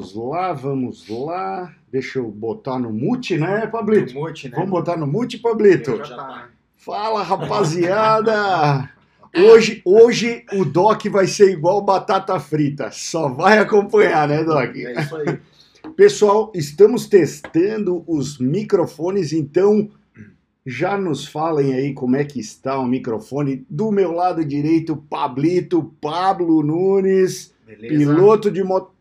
Vamos lá, vamos lá. Deixa eu botar no mute, né, Pablito? No mute, né? Vamos botar no mute, Pablito? Já tá. Fala, rapaziada! Hoje, hoje o Doc vai ser igual batata frita. Só vai acompanhar, né, Doc? É isso aí. Pessoal, estamos testando os microfones, então já nos falem aí como é que está o microfone. Do meu lado direito, Pablito, Pablo Nunes, Beleza? piloto de moto,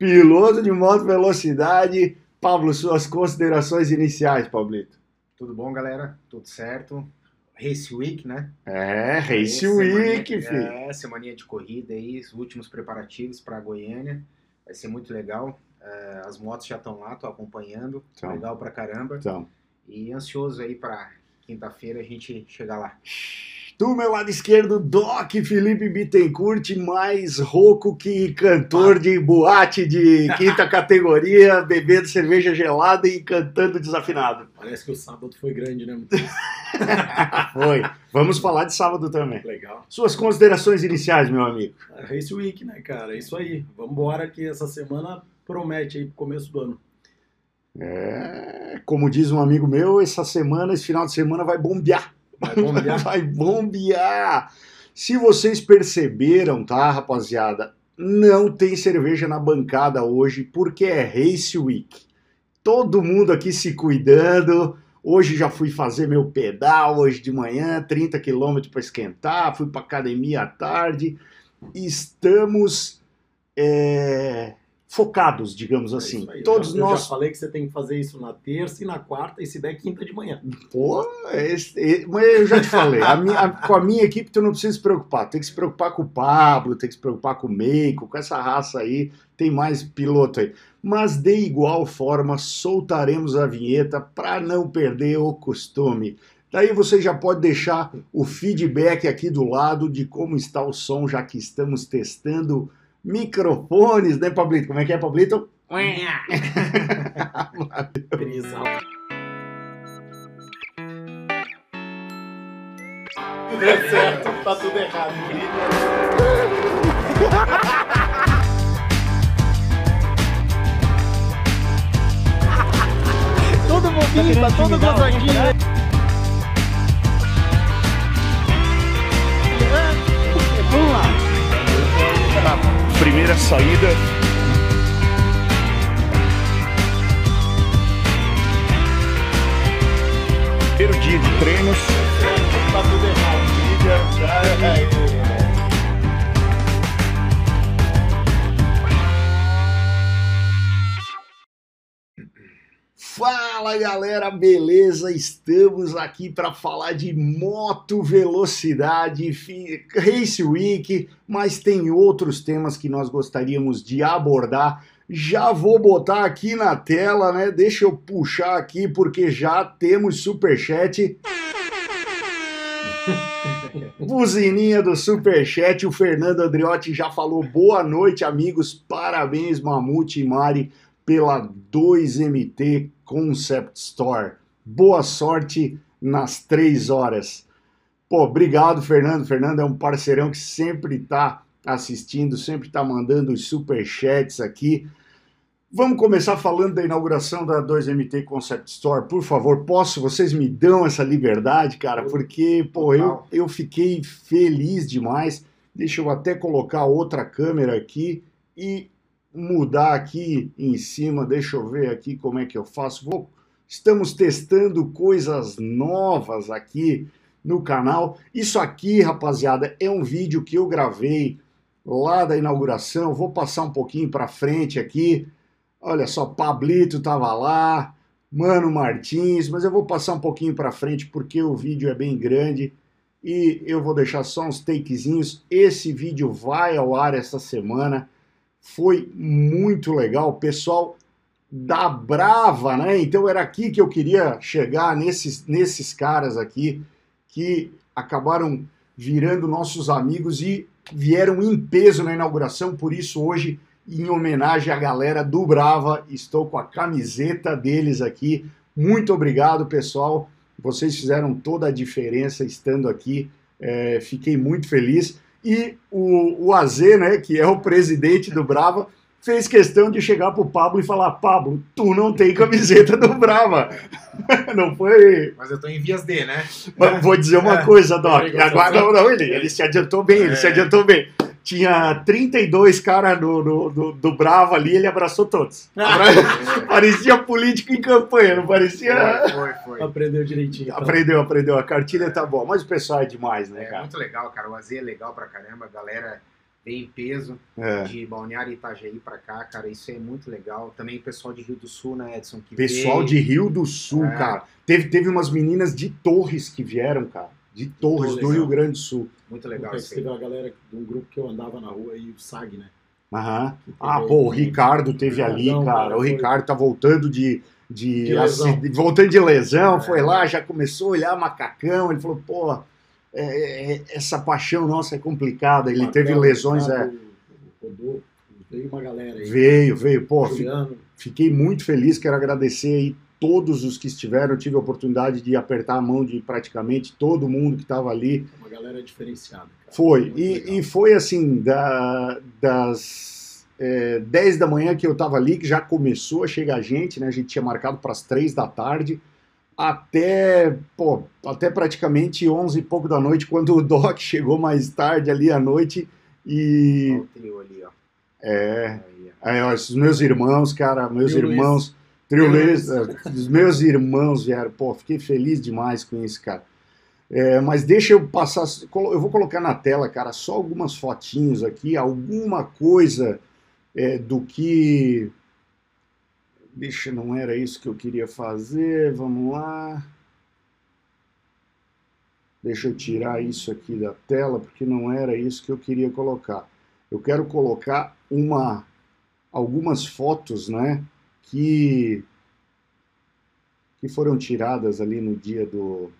piloto de moto velocidade. Pablo, suas considerações iniciais, Pablito. Tudo bom, galera? Tudo certo? Race Week, né? É, Race Semaninha- Week, filho. É, semaninha de corrida aí, os últimos preparativos para Goiânia. Vai ser muito legal. É, as motos já estão lá, tô acompanhando. Legal pra caramba. Então, E ansioso aí pra quinta-feira a gente chegar lá. Do meu lado esquerdo, Doc Felipe Bittencourt, mais rouco que cantor de boate de quinta categoria, bebendo cerveja gelada e cantando desafinado. Parece que o sábado foi grande, né? Foi. Vamos falar de sábado também. Legal. Suas considerações iniciais, meu amigo. Race Week, né, cara? É isso aí. Vambora que essa semana promete aí pro começo do ano. É, como diz um amigo meu, essa semana, esse final de semana vai bombear. Vai bombear. Vai bombear. Se vocês perceberam, tá, rapaziada? Não tem cerveja na bancada hoje porque é Race Week. Todo mundo aqui se cuidando. Hoje já fui fazer meu pedal hoje de manhã, 30 quilômetros para esquentar, fui para academia à tarde. Estamos é, focados, digamos É assim. aí. Todos eu nós Eu já falei que você tem que fazer isso na terça e na quarta, e se der quinta de manhã. Pô, esse- e- mas eu já te falei, a minha- a- com a minha equipe tu não precisa se preocupar. Tem que se preocupar com o Pablo, tem que se preocupar com o Meiko, com essa raça aí, tem mais piloto aí. Mas de igual forma, soltaremos a vinheta para não perder o costume. Daí você já pode deixar o feedback aqui do lado de como está o som, já que estamos testando microfones, né, Pablito? Como é que é, Pablito? Prisão. Deu certo, tá tudo errado. Todo bobinho, tá todo gozadinho. Primeira saída. Primeiro dia de treinos. Tá tudo errado. Fala galera, beleza? Estamos aqui para falar de moto velocidade, Race Week, mas tem outros temas que nós gostaríamos de abordar. Já vou botar aqui na tela, né? Deixa eu puxar aqui porque já temos superchat. Buzininha do Superchat, o Fernando Andriotti já falou boa noite, amigos. Parabéns, Mamute e Mari, pela 2MT Concept Store. Boa sorte nas três horas. Pô, obrigado, Fernando. Fernando é um parceirão que sempre tá assistindo, sempre tá mandando os superchats aqui. Vamos começar falando da inauguração da 2MT Concept Store, por favor. Posso? Vocês me dão essa liberdade, cara, porque, pô, eu, eu fiquei feliz demais. Deixa eu até colocar outra câmera aqui e mudar aqui em cima. Deixa eu ver aqui como é que eu faço. Vou... Estamos testando coisas novas aqui no canal. Isso aqui, rapaziada, é um vídeo que eu gravei lá da inauguração. Vou passar um pouquinho para frente aqui. Olha só, Pablito tava lá, Mano Martins, mas eu vou passar um pouquinho para frente porque o vídeo é bem grande e eu vou deixar só uns takezinhos. Esse vídeo vai ao ar essa semana. Foi muito legal, pessoal da Brava, né? Então era aqui que eu queria chegar nesses nesses caras aqui que acabaram virando nossos amigos e vieram em peso na inauguração, por isso hoje em homenagem à galera do Brava. Estou com a camiseta deles aqui. Muito obrigado, pessoal. Vocês fizeram toda a diferença estando aqui. É, fiquei muito feliz. E o, o AZ, né, que é o presidente do Brava, fez questão de chegar pro Pablo e falar: Pablo, tu não tem camiseta do Brava. Não foi. Mas eu tô em vias de, né? Mas vou dizer uma É. coisa, Doc. Ele Agora, não, não, ele, ele se adiantou bem, ele É. se adiantou bem. Tinha 32 caras do, do, do, do Brava ali, ele abraçou todos. parecia político em campanha, não parecia. Foi, foi, foi. Aprendeu direitinho. então. Aprendeu, aprendeu. A cartilha tá boa. Mas o pessoal é demais, né, É cara? muito legal, cara. O AZ é legal pra caramba. A galera vem em peso É. de Balneário Itajaí pra cá, cara. Isso é muito legal. Também o pessoal de Rio do Sul, né, Edson? Que Pessoal veio. de Rio do Sul, É. cara. Teve, teve umas meninas de Torres que vieram, cara. De Torres, do. Rio Grande do Sul. Muito Legal, isso teve uma galera de um grupo que eu andava na rua aí, o SAG, né? Aham. Ah, pô, o. Ricardo teve ali, cara. cara, O foi- Ricardo tá voltando de. De, De voltando de lesão, É. foi lá, já começou a olhar macacão. Ele falou, pô, é- é- essa paixão nossa é complicada. Ele Marcão, teve lesões, é. Ricardo, Rodolfo, veio uma galera aí. Veio, veio. Pô, Juliano, fiquei muito feliz, quero agradecer aí todos os que estiveram. Tive a oportunidade de apertar a mão de praticamente todo mundo que estava ali. uma galera diferenciada. Cara. Foi, e, e foi assim, da- das é, 10 da manhã que eu tava ali, que já começou a chegar gente, né? A gente tinha marcado para as 3 da tarde, até, pô, até praticamente 11 e pouco da noite, quando o Doc chegou mais tarde ali à noite. E Olha o trio ali, ó. é, Aí, ó. aí, ó, esses meus irmãos, cara, meus irmãos, Luiz, é, os meus irmãos vieram, pô, fiquei feliz demais com isso, cara. É, mas deixa eu passar, eu vou colocar na tela, cara, só algumas fotinhos aqui, alguma coisa é, do que. Deixa, não era isso que eu queria fazer, vamos lá. Deixa eu tirar isso aqui da tela, porque não era isso que eu queria colocar. Eu quero colocar uma, algumas fotos, né, que, que foram tiradas ali no dia do.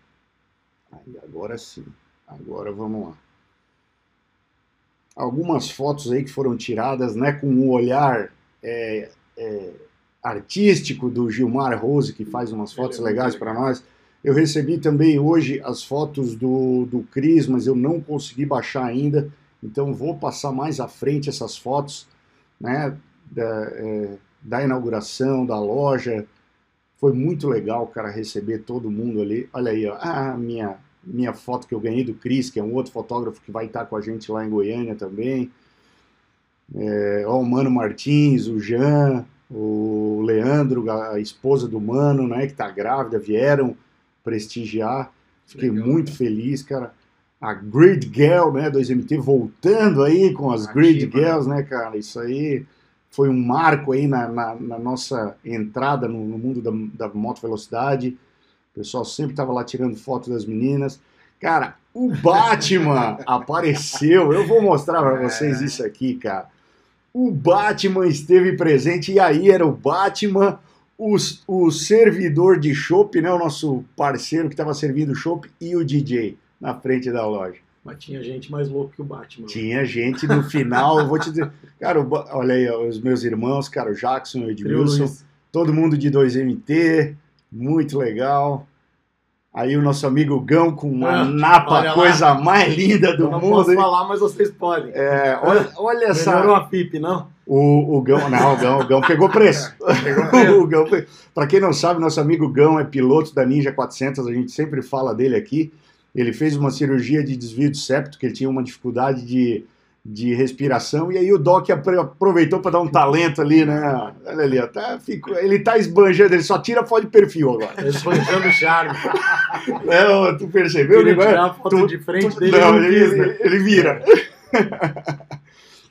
Aí, agora sim, agora vamos lá. Algumas fotos aí que foram tiradas, né, com um olhar é, é, artístico do Gilmar Rose, que faz umas fotos é legais para nós. Eu recebi também hoje as fotos do, do Cris, mas eu não consegui baixar ainda, então vou passar mais à frente essas fotos né, da, é, da inauguração da loja. Foi muito legal, cara, receber todo mundo ali. Olha aí, ó, a minha, minha foto que eu ganhei do Cris, que é um outro fotógrafo que vai estar com a gente lá em Goiânia também. É, ó, o Mano Martins, o Jean, o Leandro, a esposa do Mano, né, que tá grávida, vieram prestigiar. Fiquei Legal, muito feliz, cara. A Grid Girl, né, 2MT, voltando aí com as Ativa, Grid né? Girls, né, cara? Isso aí foi um marco aí na, na, na nossa entrada no, no mundo da, da moto velocidade. O pessoal sempre tava lá tirando foto das meninas. Cara, o Batman apareceu. Eu vou mostrar para vocês É. isso aqui, cara. O Batman esteve presente e aí era o Batman, o, o servidor de chopp, né, o nosso parceiro que estava servindo chopp e o DJ na frente da loja. Mas tinha gente mais louco que o Batman. Tinha gente no final, eu vou te dizer, cara, olha aí, os meus irmãos, cara, o Jackson, o Edmilson, todo mundo de 2MT, muito legal. Aí o nosso amigo Gão com uma Ah, napa, coisa mais linda do Eu não mundo. posso hein? falar, mas vocês podem. É, olha, olha essa. Melhorou a FIP, não? O, o Gão, não, o Gão, o Gão pegou preço. o Gão, pra quem não sabe, nosso amigo Gão é piloto da Ninja 400, a gente sempre fala dele aqui. Ele fez uma cirurgia de desvio de septo, que ele tinha uma dificuldade de, de respiração, e aí o Doc aproveitou para dar um talento ali, né? Olha ali, ó, tá, ficou, ele tá esbanjando, ele só tira foto de perfil agora. Esbanjando o charme. Não, tu percebeu? Queria Né? tirar a foto Tu- de frente tu- dele não, ele, né? ele- ele vira.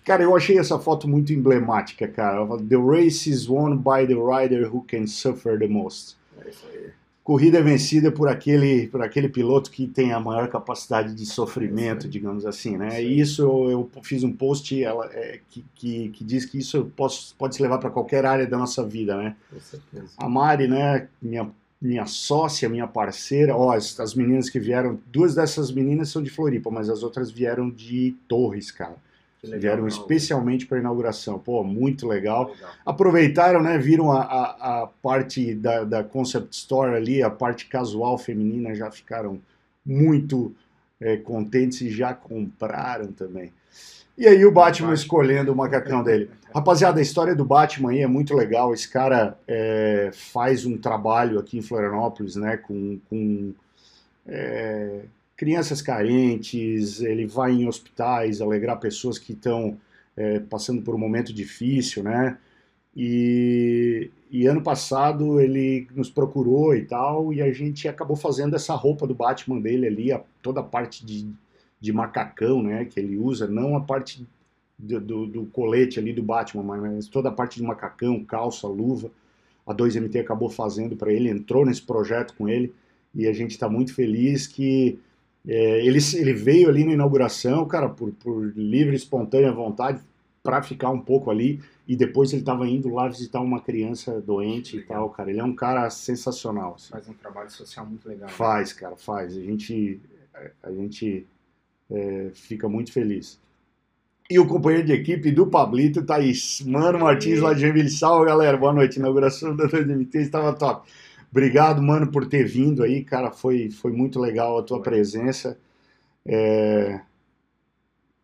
Cara, eu achei essa foto muito emblemática, cara. The race is won by the rider who can suffer the most. É isso aí. Corrida é vencida por aquele, por aquele piloto que tem a maior capacidade de sofrimento, aí. digamos assim, né? Aí. E isso eu, eu fiz um post ela, é, que, que, que diz que isso posso, pode se levar para qualquer área da nossa vida, né? Com certeza. A Mari, né, minha, minha sócia, minha parceira, ó, as, as meninas que vieram, duas dessas meninas são de Floripa, mas as outras vieram de Torres, cara. Legal, vieram especialmente para inauguração. Pô, muito legal. Legal. Aproveitaram, né, viram a, a, a parte da, da Concept Store ali, a parte casual feminina, já ficaram muito é, contentes e já compraram também. E aí o Batman escolhendo o macacão dele. Rapaziada, a história do Batman aí é muito legal. Esse cara é, faz um trabalho aqui em Florianópolis, né, com, com é, crianças carentes, ele vai em hospitais alegrar pessoas que estão é, passando por um momento difícil, né? E, e, ano passado ele nos procurou e tal, e a gente acabou fazendo essa roupa do Batman dele ali, a, toda a parte de, de macacão, né, que ele usa, não a parte do, do, do, colete ali do Batman, mas toda a parte de macacão, calça, luva. A 2MT acabou fazendo para ele, entrou nesse projeto com ele, e a gente está muito feliz que é, ele, ele veio ali na inauguração, cara, por, por livre, espontânea vontade, para ficar um pouco ali e depois ele estava indo lá visitar uma criança doente e tal, cara. Ele é um cara sensacional. Assim. Faz um trabalho social muito legal. Né? Faz, cara, faz. A gente, a gente é, fica muito feliz. E o companheiro de equipe do Pablito tá aí, Mano Martins lá de Joinville. Salve, galera. Boa noite. Inauguração da 2MT estava top. Obrigado, mano, por ter vindo aí, cara. Foi, foi muito legal a tua presença. É...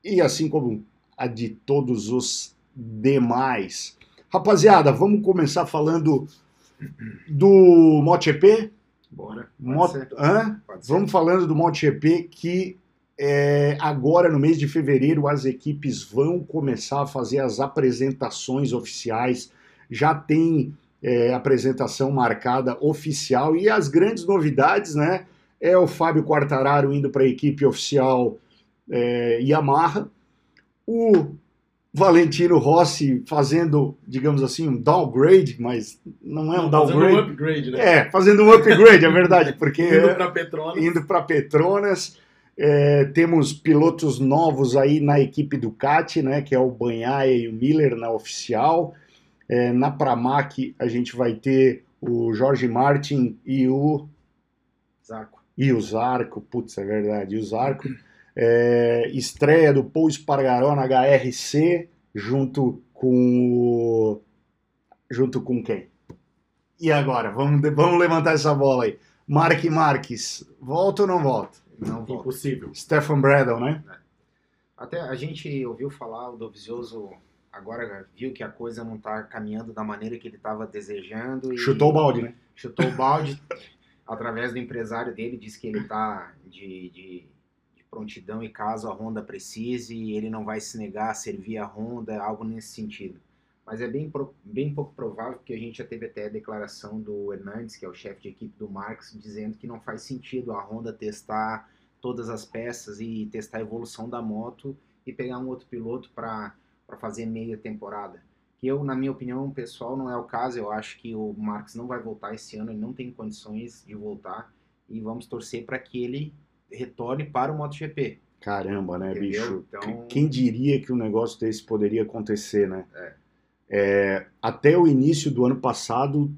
E assim como a de todos os demais. Rapaziada, vamos começar falando do MotoGP? Bora. Vamos falando do MotoGP que é, agora no mês de fevereiro as equipes vão começar a fazer as apresentações oficiais. Já tem é, apresentação marcada oficial e as grandes novidades, né? É o Fábio Quartararo indo para a equipe oficial é, Yamaha o Valentino Rossi fazendo, digamos assim, um downgrade, mas não é um downgrade. Fazendo um upgrade, né? É, fazendo um upgrade, é verdade, porque indo para Petronas. Indo para Petronas. É, temos pilotos novos aí na equipe Ducati, né, que é o Banhaia e o Miller na oficial. É, na Pramac a gente vai ter o Jorge Martin e o Zarco. E o Zarco, putz, é verdade, e o Zarco. É, estreia do Paul Espargaró na HRC, junto com o... Junto com quem? E agora? Vamos, vamos levantar essa bola aí. Mark Marques, volta ou não volta? Não volta. Impossível. Stefan Bradle, né? É. Até a gente ouviu falar, o Dovizioso agora viu que a coisa não está caminhando da maneira que ele estava desejando. E chutou o balde, né? Chutou o balde. através do empresário dele, disse que ele está de, de prontidão e caso a Honda precise, ele não vai se negar a servir a Honda, algo nesse sentido. Mas é bem, bem pouco provável, porque a gente já teve até a declaração do Hernandes, que é o chefe de equipe do Marx, dizendo que não faz sentido a Honda testar todas as peças e testar a evolução da moto e pegar um outro piloto para fazer meia temporada. Que eu, na minha opinião, pessoal, não é o caso. Eu acho que o Marx não vai voltar esse ano, ele não tem condições de voltar e vamos torcer para que ele retorne para o MotoGP. Caramba, né, Entendeu? bicho? Então... Quem diria que um negócio desse poderia acontecer, né? É. É, até o início do ano passado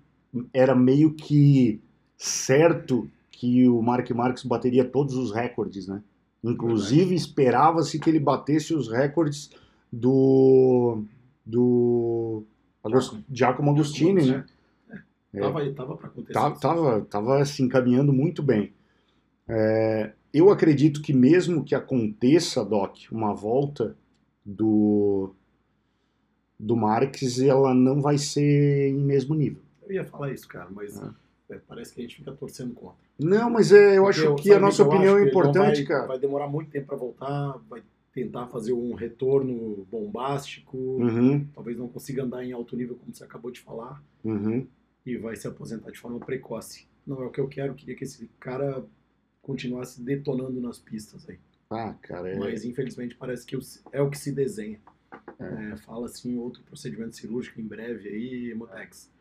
era meio que certo que o Mark Marques bateria todos os recordes, né? Inclusive esperava-se que ele batesse os recordes do do Giacomo, Giacomo Agostini, né? É. Tava, tava para acontecer. Tava, tava, tava se encaminhando muito bem. É, eu acredito que mesmo que aconteça, Doc, uma volta do, do Marques, ela não vai ser em mesmo nível. Eu ia falar isso, cara, mas é. É, parece que a gente fica torcendo contra. Não, mas é, eu Porque acho eu, que a nossa opinião é importante, vai, cara. Vai demorar muito tempo para voltar, vai tentar fazer um retorno bombástico, uhum. talvez não consiga andar em alto nível, como você acabou de falar, uhum. e vai se aposentar de forma precoce. Não é o que eu quero, queria que esse cara continuasse detonando nas pistas aí. Ah, cara. É... Mas infelizmente parece que é o que se desenha. É. É, fala assim outro procedimento cirúrgico em breve aí, Hemotex.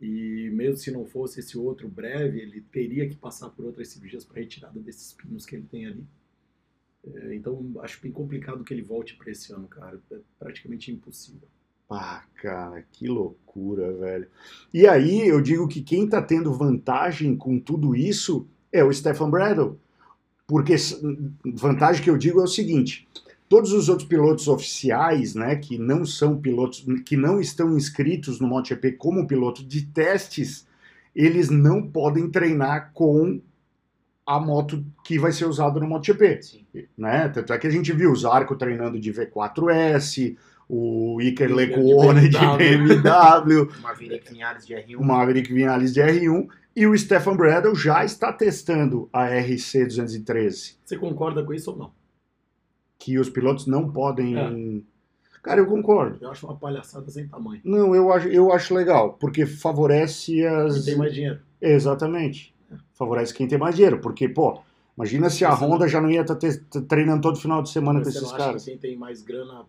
E mesmo se não fosse esse outro breve, ele teria que passar por outras cirurgias para retirada desses pinos que ele tem ali. É, então acho bem complicado que ele volte para esse ano, cara. É praticamente impossível. Ah, cara, que loucura, velho. E aí eu digo que quem tá tendo vantagem com tudo isso é o Stefan Bradle. Porque vantagem que eu digo é o seguinte: todos os outros pilotos oficiais, né, que não são pilotos, que não estão inscritos no MotoGP como piloto de testes, eles não podem treinar com a moto que vai ser usada no MotoGP. Sim. Né? Tanto é que a gente viu o Zarco treinando de V4S, o Iker Iker de BMW. Uma Maverick Vinhares de R1. o Maverick Vinales de R1 e o Stefan Bradl já está testando a RC 213, Você concorda com isso ou não? que os pilotos não podem. É. Cara, eu concordo. Eu acho uma palhaçada sem tamanho. Não, eu acho, eu acho legal, porque favorece as. Quem tem mais dinheiro. Exatamente. Favorece quem tem mais dinheiro, porque, pô, imagina se a Honda já não ia estar treinando todo final de semana com esses caras. que quem tem mais grana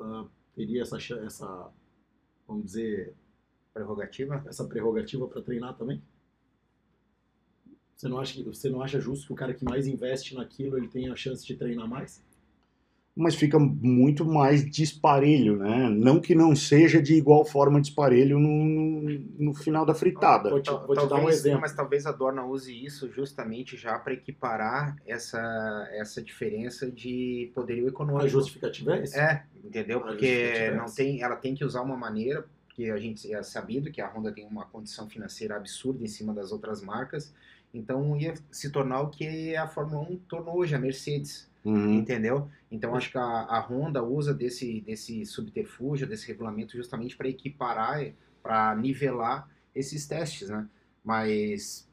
ah, teria essa, essa, vamos dizer, Prerrogativa. essa prerrogativa para treinar também? Você não, acha que, você não acha justo que o cara que mais investe naquilo ele tenha a chance de treinar mais? Mas fica muito mais disparelho, né? Não que não seja de igual forma disparelho no, no, final da fritada. Vou te, vou te dar um exemplo. Mas talvez a Dorna use isso justamente já para equiparar essa, essa diferença de poderio econômico. A justificativa é essa? É, entendeu? Porque é não tem, ela tem que usar uma maneira, que a gente é sabido que a Honda tem uma condição financeira absurda em cima das outras marcas, então ia se tornar o que a Fórmula 1 tornou hoje, a Mercedes, Uhum. entendeu? Então acho que a, a Honda usa desse, desse subterfúgio, desse regulamento justamente para equiparar, para nivelar esses testes, né? Mas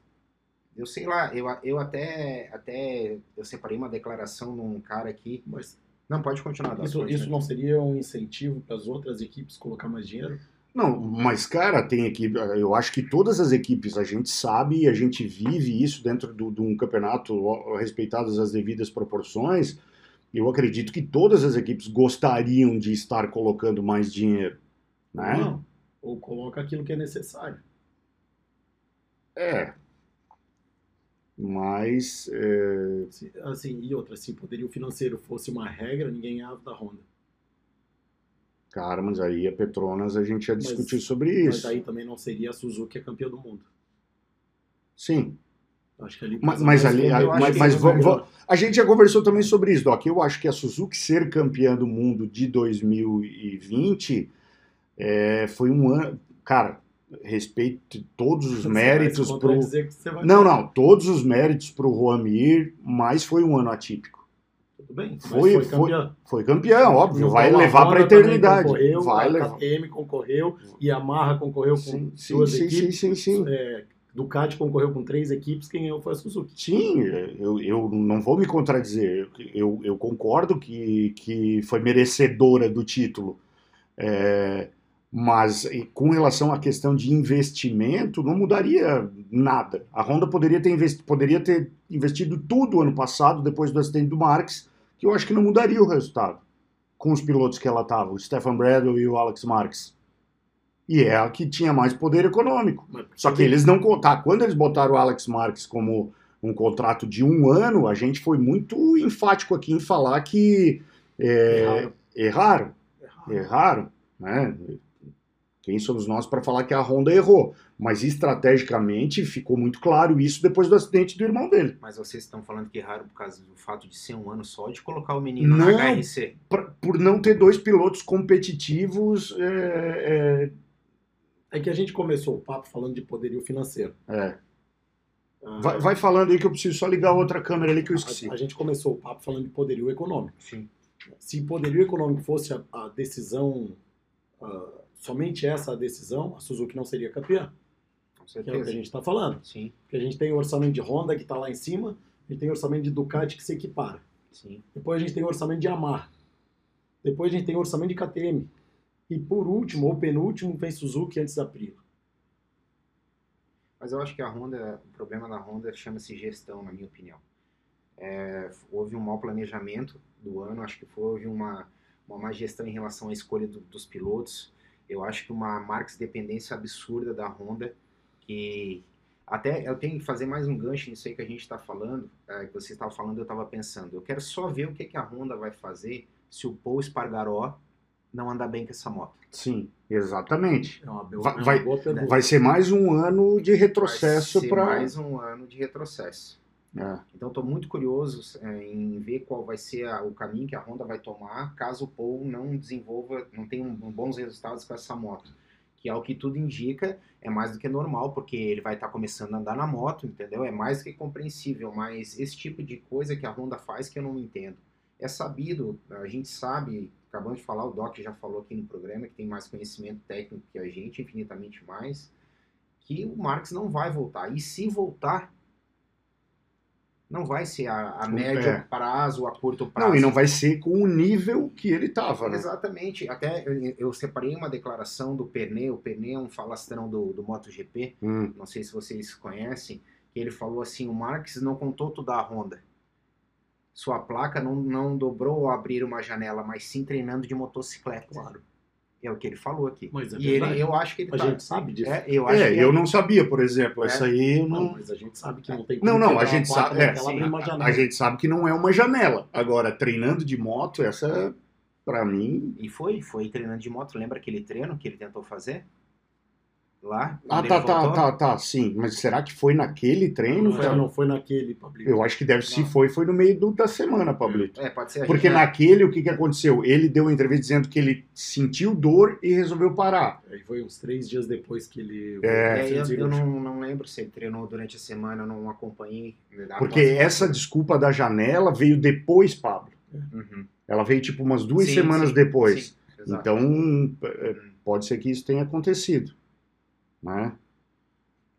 eu sei lá, eu, eu até, até eu separei uma declaração num cara aqui. Mas Não, pode continuar. Isso, isso não seria um incentivo para as outras equipes colocar mais dinheiro? Não, mas cara, tem equipe. Eu acho que todas as equipes, a gente sabe e a gente vive isso dentro do- de um campeonato respeitadas as devidas proporções. Eu acredito que todas as equipes gostariam de estar colocando mais dinheiro, né? Não. Ou coloca aquilo que é necessário. É. Mas é, Assim, e outra, se o poderio financeiro fosse uma regra, ninguém ganhava da Honda. Cara, mas aí a Petronas a gente já Mas- discutiu sobre Mas isso. aí também não seria a Suzuki a campeã do mundo. Sim. Acho que ali Mas- mas ali- acho mas- mas vamos- vamos- A gente já conversou também sobre isso, Doc. Eu acho que a Suzuki ser campeã do mundo de 2020 é, foi um ano. Cara, respeito todos os Você méritos pro. contradizer que você vai Não, não, todos os méritos pro Juan Mir, mas foi um ano atípico. Tudo bem. Foi- foi, foi- campeã. Foi campeão, óbvio, vai a levar pra também eternidade. Concorreu, Vai a levar. KTM concorreu, Yamaha concorreu com Sim, sim, duas sim, sim, equipes. sim, sim. é, Ducati concorreu com três equipes, quem ganhou foi a Suzuki. Sim, eu, eu não vou me contradizer. Eu, eu concordo que, que foi merecedora do título. É, mas e com relação à questão de investimento, não mudaria nada. A Honda poderia ter, investi poderia ter investido tudo ano passado, depois do acidente do Marques, que eu acho que não mudaria o resultado com os pilotos que ela estava, o Stefan Bradl e o Alex Marques. E é a que tinha mais poder econômico. Mas Só que eles não contaram. Quando eles botaram o Alex Marques como um contrato de um ano, a gente foi muito enfático aqui em falar que é, Erraram. erraram, Erraram. erraram, né? Quem somos nós para falar que a Honda errou? Mas estrategicamente ficou muito claro isso depois do acidente do irmão dele. Mas vocês estão falando que erraram por causa do fato de ser um ano só de colocar o menino Não. na HRC. Pra- por não ter dois pilotos competitivos, é, É que a gente começou o papo falando de poderio financeiro. é, é. Ah, Vai, vai falando aí que eu preciso só ligar a outra câmera ali que eu esqueci. a, a gente começou o papo falando de poderio econômico. Sim. Se poderio econômico fosse a, a decisão, ah, somente essa decisão, a Suzuki não seria campeã, Com que é o que a gente está falando. Sim, Porque a gente tem o orçamento de Honda que está lá em cima, a gente tem o orçamento de Ducati que se equipara. sim. Depois a gente tem o orçamento de Yamaha. Depois a gente tem o orçamento de KTM. E por último, ou penúltimo, vem Suzuki antes da Prio. Mas eu acho que a Honda, o problema da Honda chama-se gestão, na minha opinião. É, houve um mau planejamento do ano, acho que foi, houve uma, uma má gestão em relação à escolha do- dos pilotos. Eu acho que uma marca dependência absurda da Honda, que até eu tenho que fazer mais um gancho nisso aí que a gente está falando, é, que você estava falando, eu estava pensando. Eu quero só ver o que, que a Honda vai fazer se o Paul Espargaró não andar bem com essa moto. Sim, exatamente. É uma, Vai- vai-. Vai ser mais um ano de retrocesso para. mais um ano de retrocesso. É. Então estou muito curioso é, em ver qual vai ser a- o caminho que a Honda vai tomar caso o Paul não desenvolva, não tenha um, um bons resultados com essa moto. Que ao que tudo indica, é mais do que normal, porque ele vai estar começando a andar na moto, entendeu? É mais do que compreensível, mas esse tipo de coisa que a Honda faz que eu não entendo. É sabido, a gente sabe, acabamos de falar, o Doc já falou aqui no programa, que tem mais conhecimento técnico que a gente, infinitamente mais, que o Marx não vai voltar. E se voltar, não vai ser a, a médio É. prazo, a curto prazo. Não, e não vai ser com o nível que ele tava, né? Exatamente. Até eu, eu separei uma declaração do Pernê. O Pernê é um falastrão do, do MotoGP. Hum, Não sei se vocês conhecem. Que ele falou assim: o Marques não contou tudo da Honda. Sua placa não, não dobrou ao abrir uma janela, mas sim treinando de motocicleta. Claro. É o que ele falou aqui. Mas é e ele, eu acho que ele A tá. gente sabe disso. É, eu acho É, que eu não sabia, por exemplo. É. Essa aí eu Não, não. mas a gente sabe que não tem Não, não, a gente sabe- é, sim, A janela. gente sabe que não é uma janela. Agora, treinando de moto, essa, pra mim. E foi, foi treinando de moto. Lembra aquele treino que ele tentou fazer? Lá? Ah, tá, tá, tá, tá, sim. Mas será que foi naquele treino? Não, foi, não foi naquele, Pablito. Eu acho que deve, se Não. foi, foi no meio do- da semana, Pablito. É, pode ser. Porque gente- naquele, o que, que aconteceu? Ele deu uma entrevista dizendo que ele sentiu dor e resolveu parar. Aí foi uns três dias depois que ele... É. É, eu, eu não, não lembro se ele treinou durante a semana, eu não acompanhei. Porque essa desculpa da janela veio depois, Pablo. Uhum. Ela veio tipo umas duas Sim, semanas sim, depois. sim, exato. Então, é, pode ser que isso tenha acontecido. Né?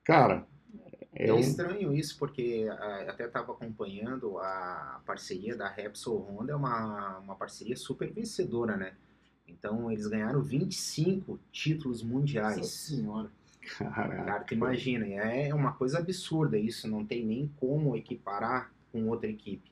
Cara, É, é um... estranho isso, porque até estava acompanhando a parceria da Repsol Honda, é uma, uma parceria super vencedora, né? Então eles ganharam 25 títulos Nossa mundiais. senhora. Caraca. Cara, tu imagina, é uma coisa absurda isso, não tem nem como equiparar com outra equipe.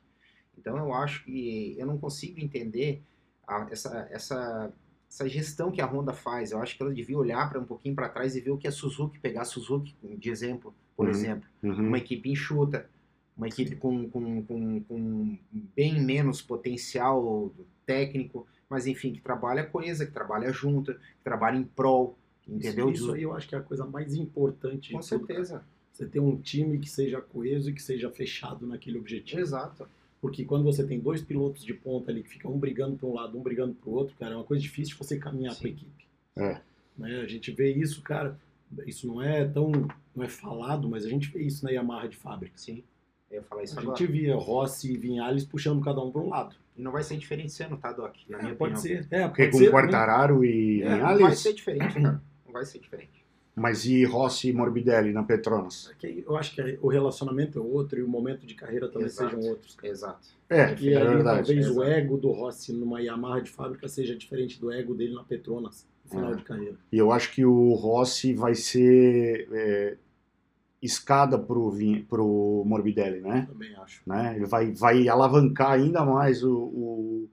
Então eu acho que eu não consigo entender a- essa, essa, essa gestão que a Honda faz. Eu acho que ela devia olhar para um pouquinho para trás e ver o que a Suzuki, pegar a Suzuki de exemplo, por Uhum. exemplo, Uhum. uma equipe enxuta, uma equipe com, com, com, com bem menos potencial técnico, mas enfim, que trabalha coesa, que trabalha junta, que trabalha em prol, entendeu? Isso, isso aí eu acho que é a coisa mais importante Com de tudo, certeza. Você ter um time que seja coeso e que seja fechado naquele objetivo. Exato. Porque quando você tem dois pilotos de ponta ali que ficam um brigando para um lado, um brigando para o outro, cara, é uma coisa difícil de você caminhar com a equipe. É. Né? A gente vê isso, cara. Isso não é tão. não é falado, mas a gente vê isso na Yamaha de fábrica. Sim. Eu falar isso A agora. gente via Rossi e Vinhales puxando cada um para um lado. E não vai ser diferente esse ano, tá, Doc? Na minha É, pode opinião. ser. É, Porque pode com ser. Quartararo e É, Não vai Vinhales, ser diferente, cara. Não vai ser diferente. Mas e Rossi e Morbidelli na Petronas? Que Eu acho que o relacionamento é outro e o momento de carreira também Exato. sejam outros. cara. Exato. É, E é aí, verdade. talvez o exato. ego do Rossi numa Yamaha de fábrica seja diferente do ego dele na Petronas, no final É. de carreira. E eu acho que o Rossi vai ser é, escada pro, Vin- pro Morbidelli, né? Também acho. né? Ele vai, vai alavancar ainda mais o, o-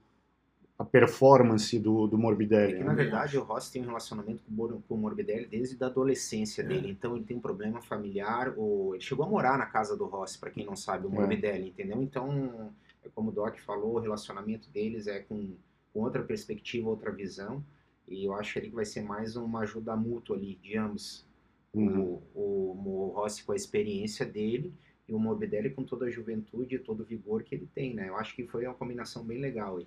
a performance do, do É Morbidelli. que, né? na verdade, o Rossi tem um relacionamento com com o Morbidelli desde a adolescência É. dele. Então, ele tem um problema familiar. O... Ele chegou a morar na casa do Rossi, para quem não sabe, o É. Morbidelli, entendeu? Então, é como o Doc falou, o relacionamento deles é com, com outra perspectiva, outra visão. E eu acho ali que vai ser mais uma ajuda mútua ali, de ambos. Uhum. O, o, o Rossi com a experiência dele e o Morbidelli com toda a juventude e todo o vigor que ele tem, né? Eu acho que foi uma combinação bem legal aí.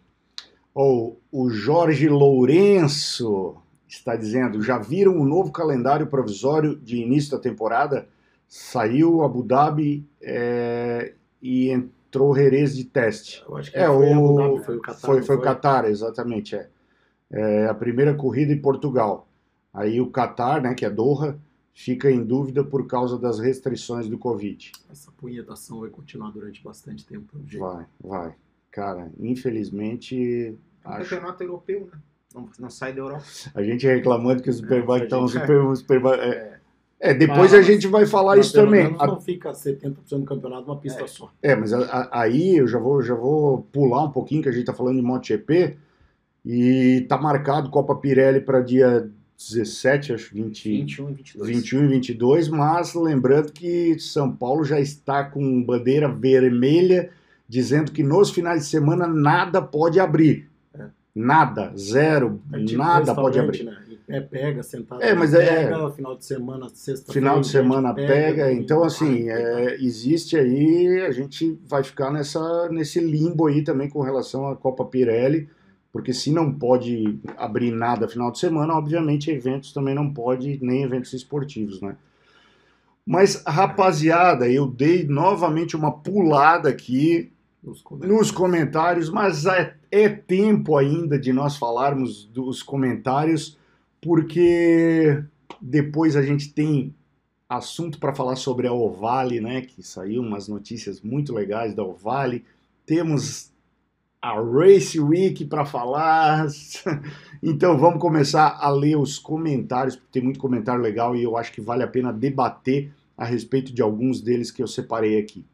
Ou o Jorge Lourenço está dizendo: já viram o novo calendário provisório de início da temporada? Saiu Abu Dhabi é, e entrou Jerez de teste. Eu acho que É, foi, o- Dhabi, foi o Qatar. Foi, foi o Qatar, exatamente. É. É a primeira corrida em Portugal. Aí o Qatar, né, que é Doha, fica em dúvida por causa das restrições do Covid. Essa punhetação vai continuar durante bastante tempo. Vai, vai. Cara, infelizmente, um acho. campeonato europeu, né? Não, não sai da Europa. A gente reclamando que o Superbike a tá um gente- super. Superbike, é, é, depois Mas- a gente vai falar Mas isso pelo também. menos A- não fica 70% do campeonato numa pista É. só. É, mas a- a- aí eu já vou, já vou pular um pouquinho, que a gente tá falando de MotoGP, e tá marcado Copa Pirelli para dia 17, acho, 20, 21 e 22. 21 e 22, mas lembrando que São Paulo já está com bandeira vermelha, dizendo que nos finais de semana nada pode abrir. É. Nada, zero, É tipo nada pode abrir. Né? Pé pega, sentado. É, mas em é- pega, final de semana, sexta Final de semana pega, domingo então assim, é, existe aí, a gente vai ficar nessa, nesse limbo aí também com relação à Copa Pirelli, porque se não pode abrir nada final de semana, obviamente eventos também não pode, nem eventos esportivos, né? Mas, rapaziada, eu dei novamente uma pulada aqui Nos comentários. nos comentários, mas é, é tempo ainda de nós falarmos dos comentários, porque depois a gente tem assunto para falar sobre a Ovale, né? Que saiu umas notícias muito legais da Ovale. Temos a Race Week para falar. Então vamos começar a ler os comentários, porque tem muito comentário legal e eu acho que vale a pena debater a respeito de alguns deles que eu separei aqui.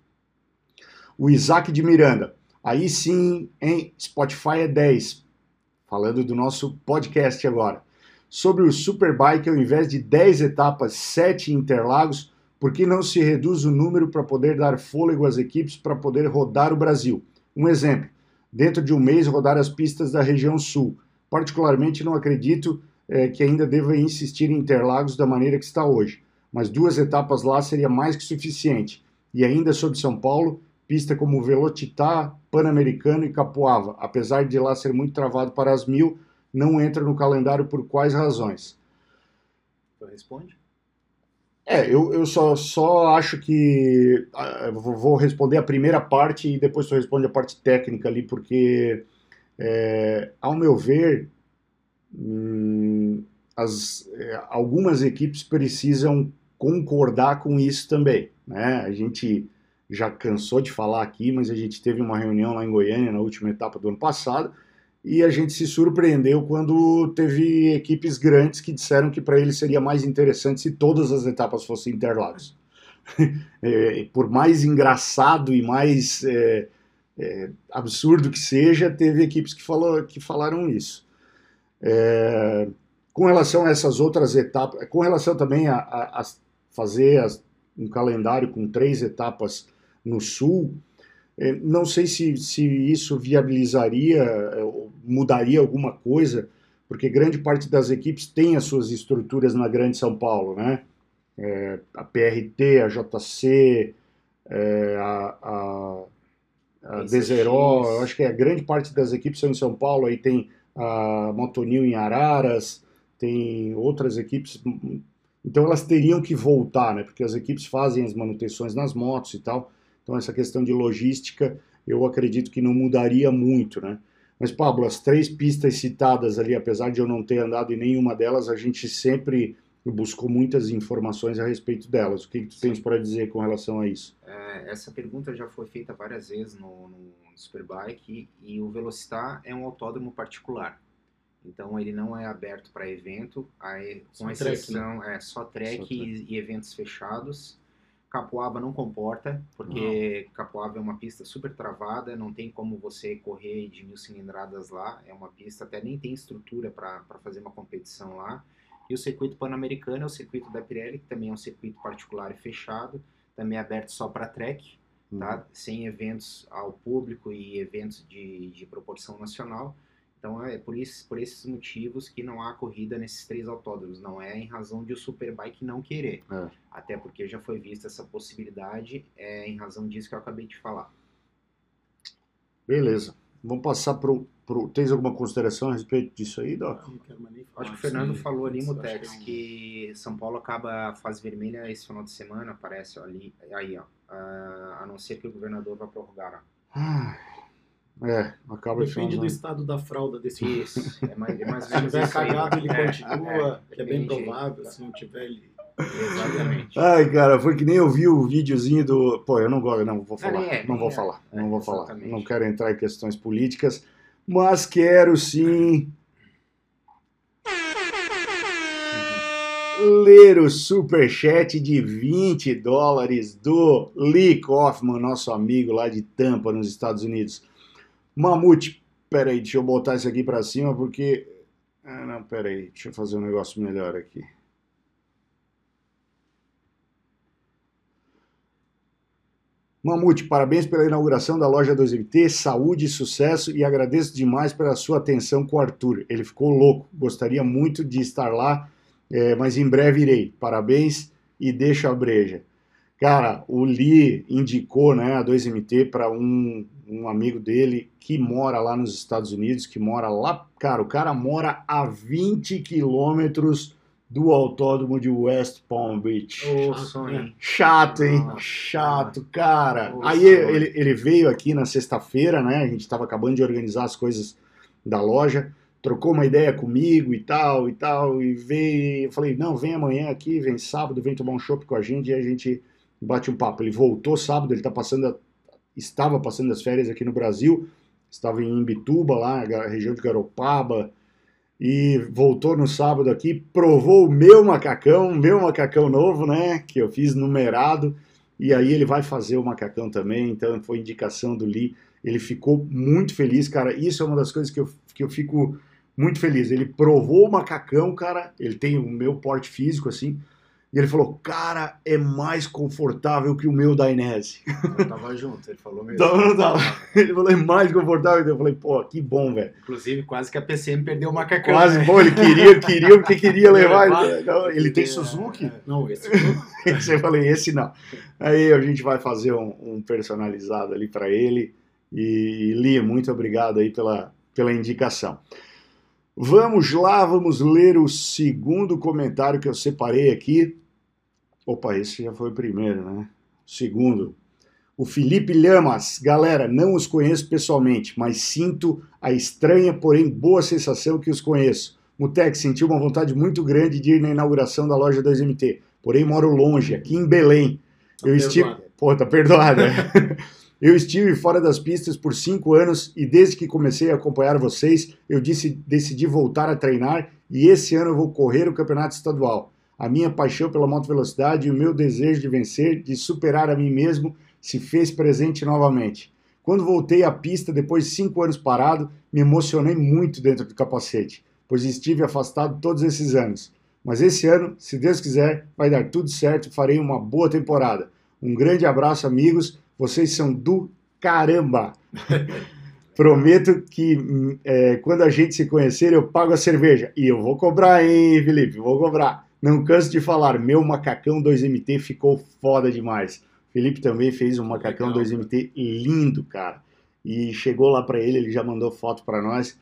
O Isaac de Miranda. Aí sim, em Spotify é 10. Falando do nosso podcast agora. Sobre o Superbike, ao invés de 10 etapas, 7 em Interlagos, por que não se reduz o número para poder dar fôlego às equipes para poder rodar o Brasil? Um exemplo, dentro de um mês rodar as pistas da região sul. Particularmente não acredito eh, que ainda deva insistir em Interlagos da maneira que está hoje, mas duas etapas lá seria mais que suficiente. E ainda sobre São Paulo, pista como Velocitar, Pan-Americano e Capoava, apesar de lá ser muito travado para as mil, não entra no calendário por quais razões? Responde? É, eu, eu só, só acho que. vou vou responder a primeira parte e depois tu responde a parte técnica ali, porque, é, ao meu ver, hum, as, é, algumas equipes precisam concordar com isso também. Né? A gente já cansou de falar aqui, mas a gente teve uma reunião lá em Goiânia na última etapa do ano passado e a gente se surpreendeu quando teve equipes grandes que disseram que para eles seria mais interessante se todas as etapas fossem Interlagos. É, por mais engraçado e mais é, é, absurdo que seja, teve equipes que, falou, que falaram isso. É, com relação a essas outras etapas, com relação também a, a- a fazer as- um calendário com três etapas no sul, é, não sei se, se isso viabilizaria, ou mudaria alguma coisa, porque grande parte das equipes tem as suas estruturas na Grande São Paulo, né? É, a PRT, a JC, é, a, a, a. Deseró, eu acho que a grande parte das equipes são em São Paulo, aí tem a Motonil em Araras, tem outras equipes, então elas teriam que voltar, né? Porque as equipes fazem as manutenções nas motos e tal, então essa questão de logística eu acredito que não mudaria muito, né? Mas, Pablo, as três pistas citadas ali, apesar de eu não ter andado em nenhuma delas, a gente sempre buscou muitas informações a respeito delas. O que, que tu tens para dizer com relação a isso? É, essa pergunta já foi feita várias vezes no, no Superbike e, e o Velocitar é um autódromo particular. Então ele não é aberto para evento, aí, Só com track, né? exceção é só track, Só track. E, e eventos fechados. Capoava não comporta, porque Capoava é uma pista super travada, não tem como você correr de mil cilindradas lá, é uma pista até nem tem estrutura para fazer uma competição lá. E o circuito pan-americano é o circuito da Pirelli, que também é um circuito particular e fechado, também é aberto só para track, tá? Sem eventos ao público e eventos de, de proporção nacional. Então é por, isso, por esses motivos que não há corrida nesses três autódromos. Não é em razão de o Superbike não querer. É. Até porque já foi vista essa possibilidade, é em razão disso que eu acabei de falar. Beleza. Vamos passar pro, pro. Tens alguma consideração a respeito disso aí, Doc? Não quero mais nem falar Acho que o Fernando falou ali, Mutex, que é um- que São Paulo acaba a fase vermelha esse final de semana, parece ali, aí, ó. Ah, a não ser que o governador vá prorrogar. ó. Ah, é, acaba de Depende do estado da fralda desse Isso, é mais, é mais Se tiver aí. cagado, ele É, continua, que é bem provável. Se não tiver, ele. Exatamente. Ai, cara, foi que nem eu vi o videozinho do. Pô, eu não gosto, não vou falar. nem é, não vou é. falar, É, não vou falar. exatamente. Não quero entrar em questões políticas, mas quero sim ler o superchat de 20 dólares do Lee Kaufman, nosso amigo lá de Tampa, nos Estados Unidos. Mamute, peraí, deixa eu botar isso aqui pra cima porque. Ah, não, peraí, deixa eu fazer um negócio melhor aqui. Mamute, parabéns pela inauguração da loja 2MT, saúde e sucesso e agradeço demais pela sua atenção com o Arthur. Ele ficou louco, gostaria muito de estar lá, eh, mas em breve irei. Parabéns e deixa a breja. Cara, o Lee indicou né, a 2MT para um, um amigo dele que mora lá nos Estados Unidos, que mora lá. Cara, o cara mora a 20 quilômetros do autódromo de West Palm Beach. Sonho. Chato, hein? Nossa, Chato, cara. Nossa. Aí ele, ele veio aqui na sexta-feira, né? A gente estava acabando de organizar as coisas da loja, trocou uma ideia comigo e tal, e tal, e veio. Eu falei, não, vem amanhã aqui, vem sábado, vem tomar um chopp com a gente e a gente bate um papo. Ele voltou sábado, ele tá passando, a- estava passando as férias aqui no Brasil, estava em Imbituba, lá, na região de Garopaba, e voltou no sábado aqui, provou o meu macacão, meu macacão novo, né, que eu fiz numerado, e aí ele vai fazer o macacão também, então foi indicação do Lee, ele ficou muito feliz, cara, isso é uma das coisas que eu, que eu fico muito feliz, ele provou o macacão, cara, ele tem o meu porte físico, assim, e ele falou, cara, é mais confortável que o meu da Inese. Eu tava junto, ele falou mesmo. Tava, não tava. Ele falou, é mais confortável, eu falei, pô, que bom, velho. Inclusive, quase que a PCM perdeu o macacão. Quase, né? bom, ele queria, queria porque queria levar. Levar. Não, Ele tem É, Suzuki? Não, esse Esse eu falei, esse não. Aí a gente vai fazer um, um personalizado ali para ele. E, Lia, muito obrigado aí pela, pela indicação. Vamos lá, vamos ler o segundo comentário que eu separei aqui. Opa, esse já foi o primeiro, né? Segundo. O Felipe Lamas. Galera, não os conheço pessoalmente, mas sinto a estranha, porém boa sensação que os conheço. Mutex sentiu uma vontade muito grande de ir na inauguração da loja 2MT, porém moro longe, aqui em Belém. Tá Eu estive. Pô, tá perdoado, né? Eu estive fora das pistas por cinco anos e desde que comecei a acompanhar vocês, eu disse, decidi voltar a treinar e esse ano eu vou correr o campeonato estadual. A minha paixão pela moto velocidade e o meu desejo de vencer, de superar a mim mesmo, se fez presente novamente. Quando voltei à pista depois de cinco anos parado, me emocionei muito dentro do capacete, pois estive afastado todos esses anos. Mas esse ano, se Deus quiser, vai dar tudo certo e farei uma boa temporada. Um grande abraço, amigos. Vocês são do caramba. Prometo que hum, é, quando a gente se conhecer, eu pago a cerveja. E eu vou cobrar, hein, Felipe? Vou cobrar. Não canso de falar, meu macacão 2MT ficou foda demais. Felipe também fez um macacão Legal, 2MT lindo, cara. E chegou lá pra ele, ele já mandou foto pra nós.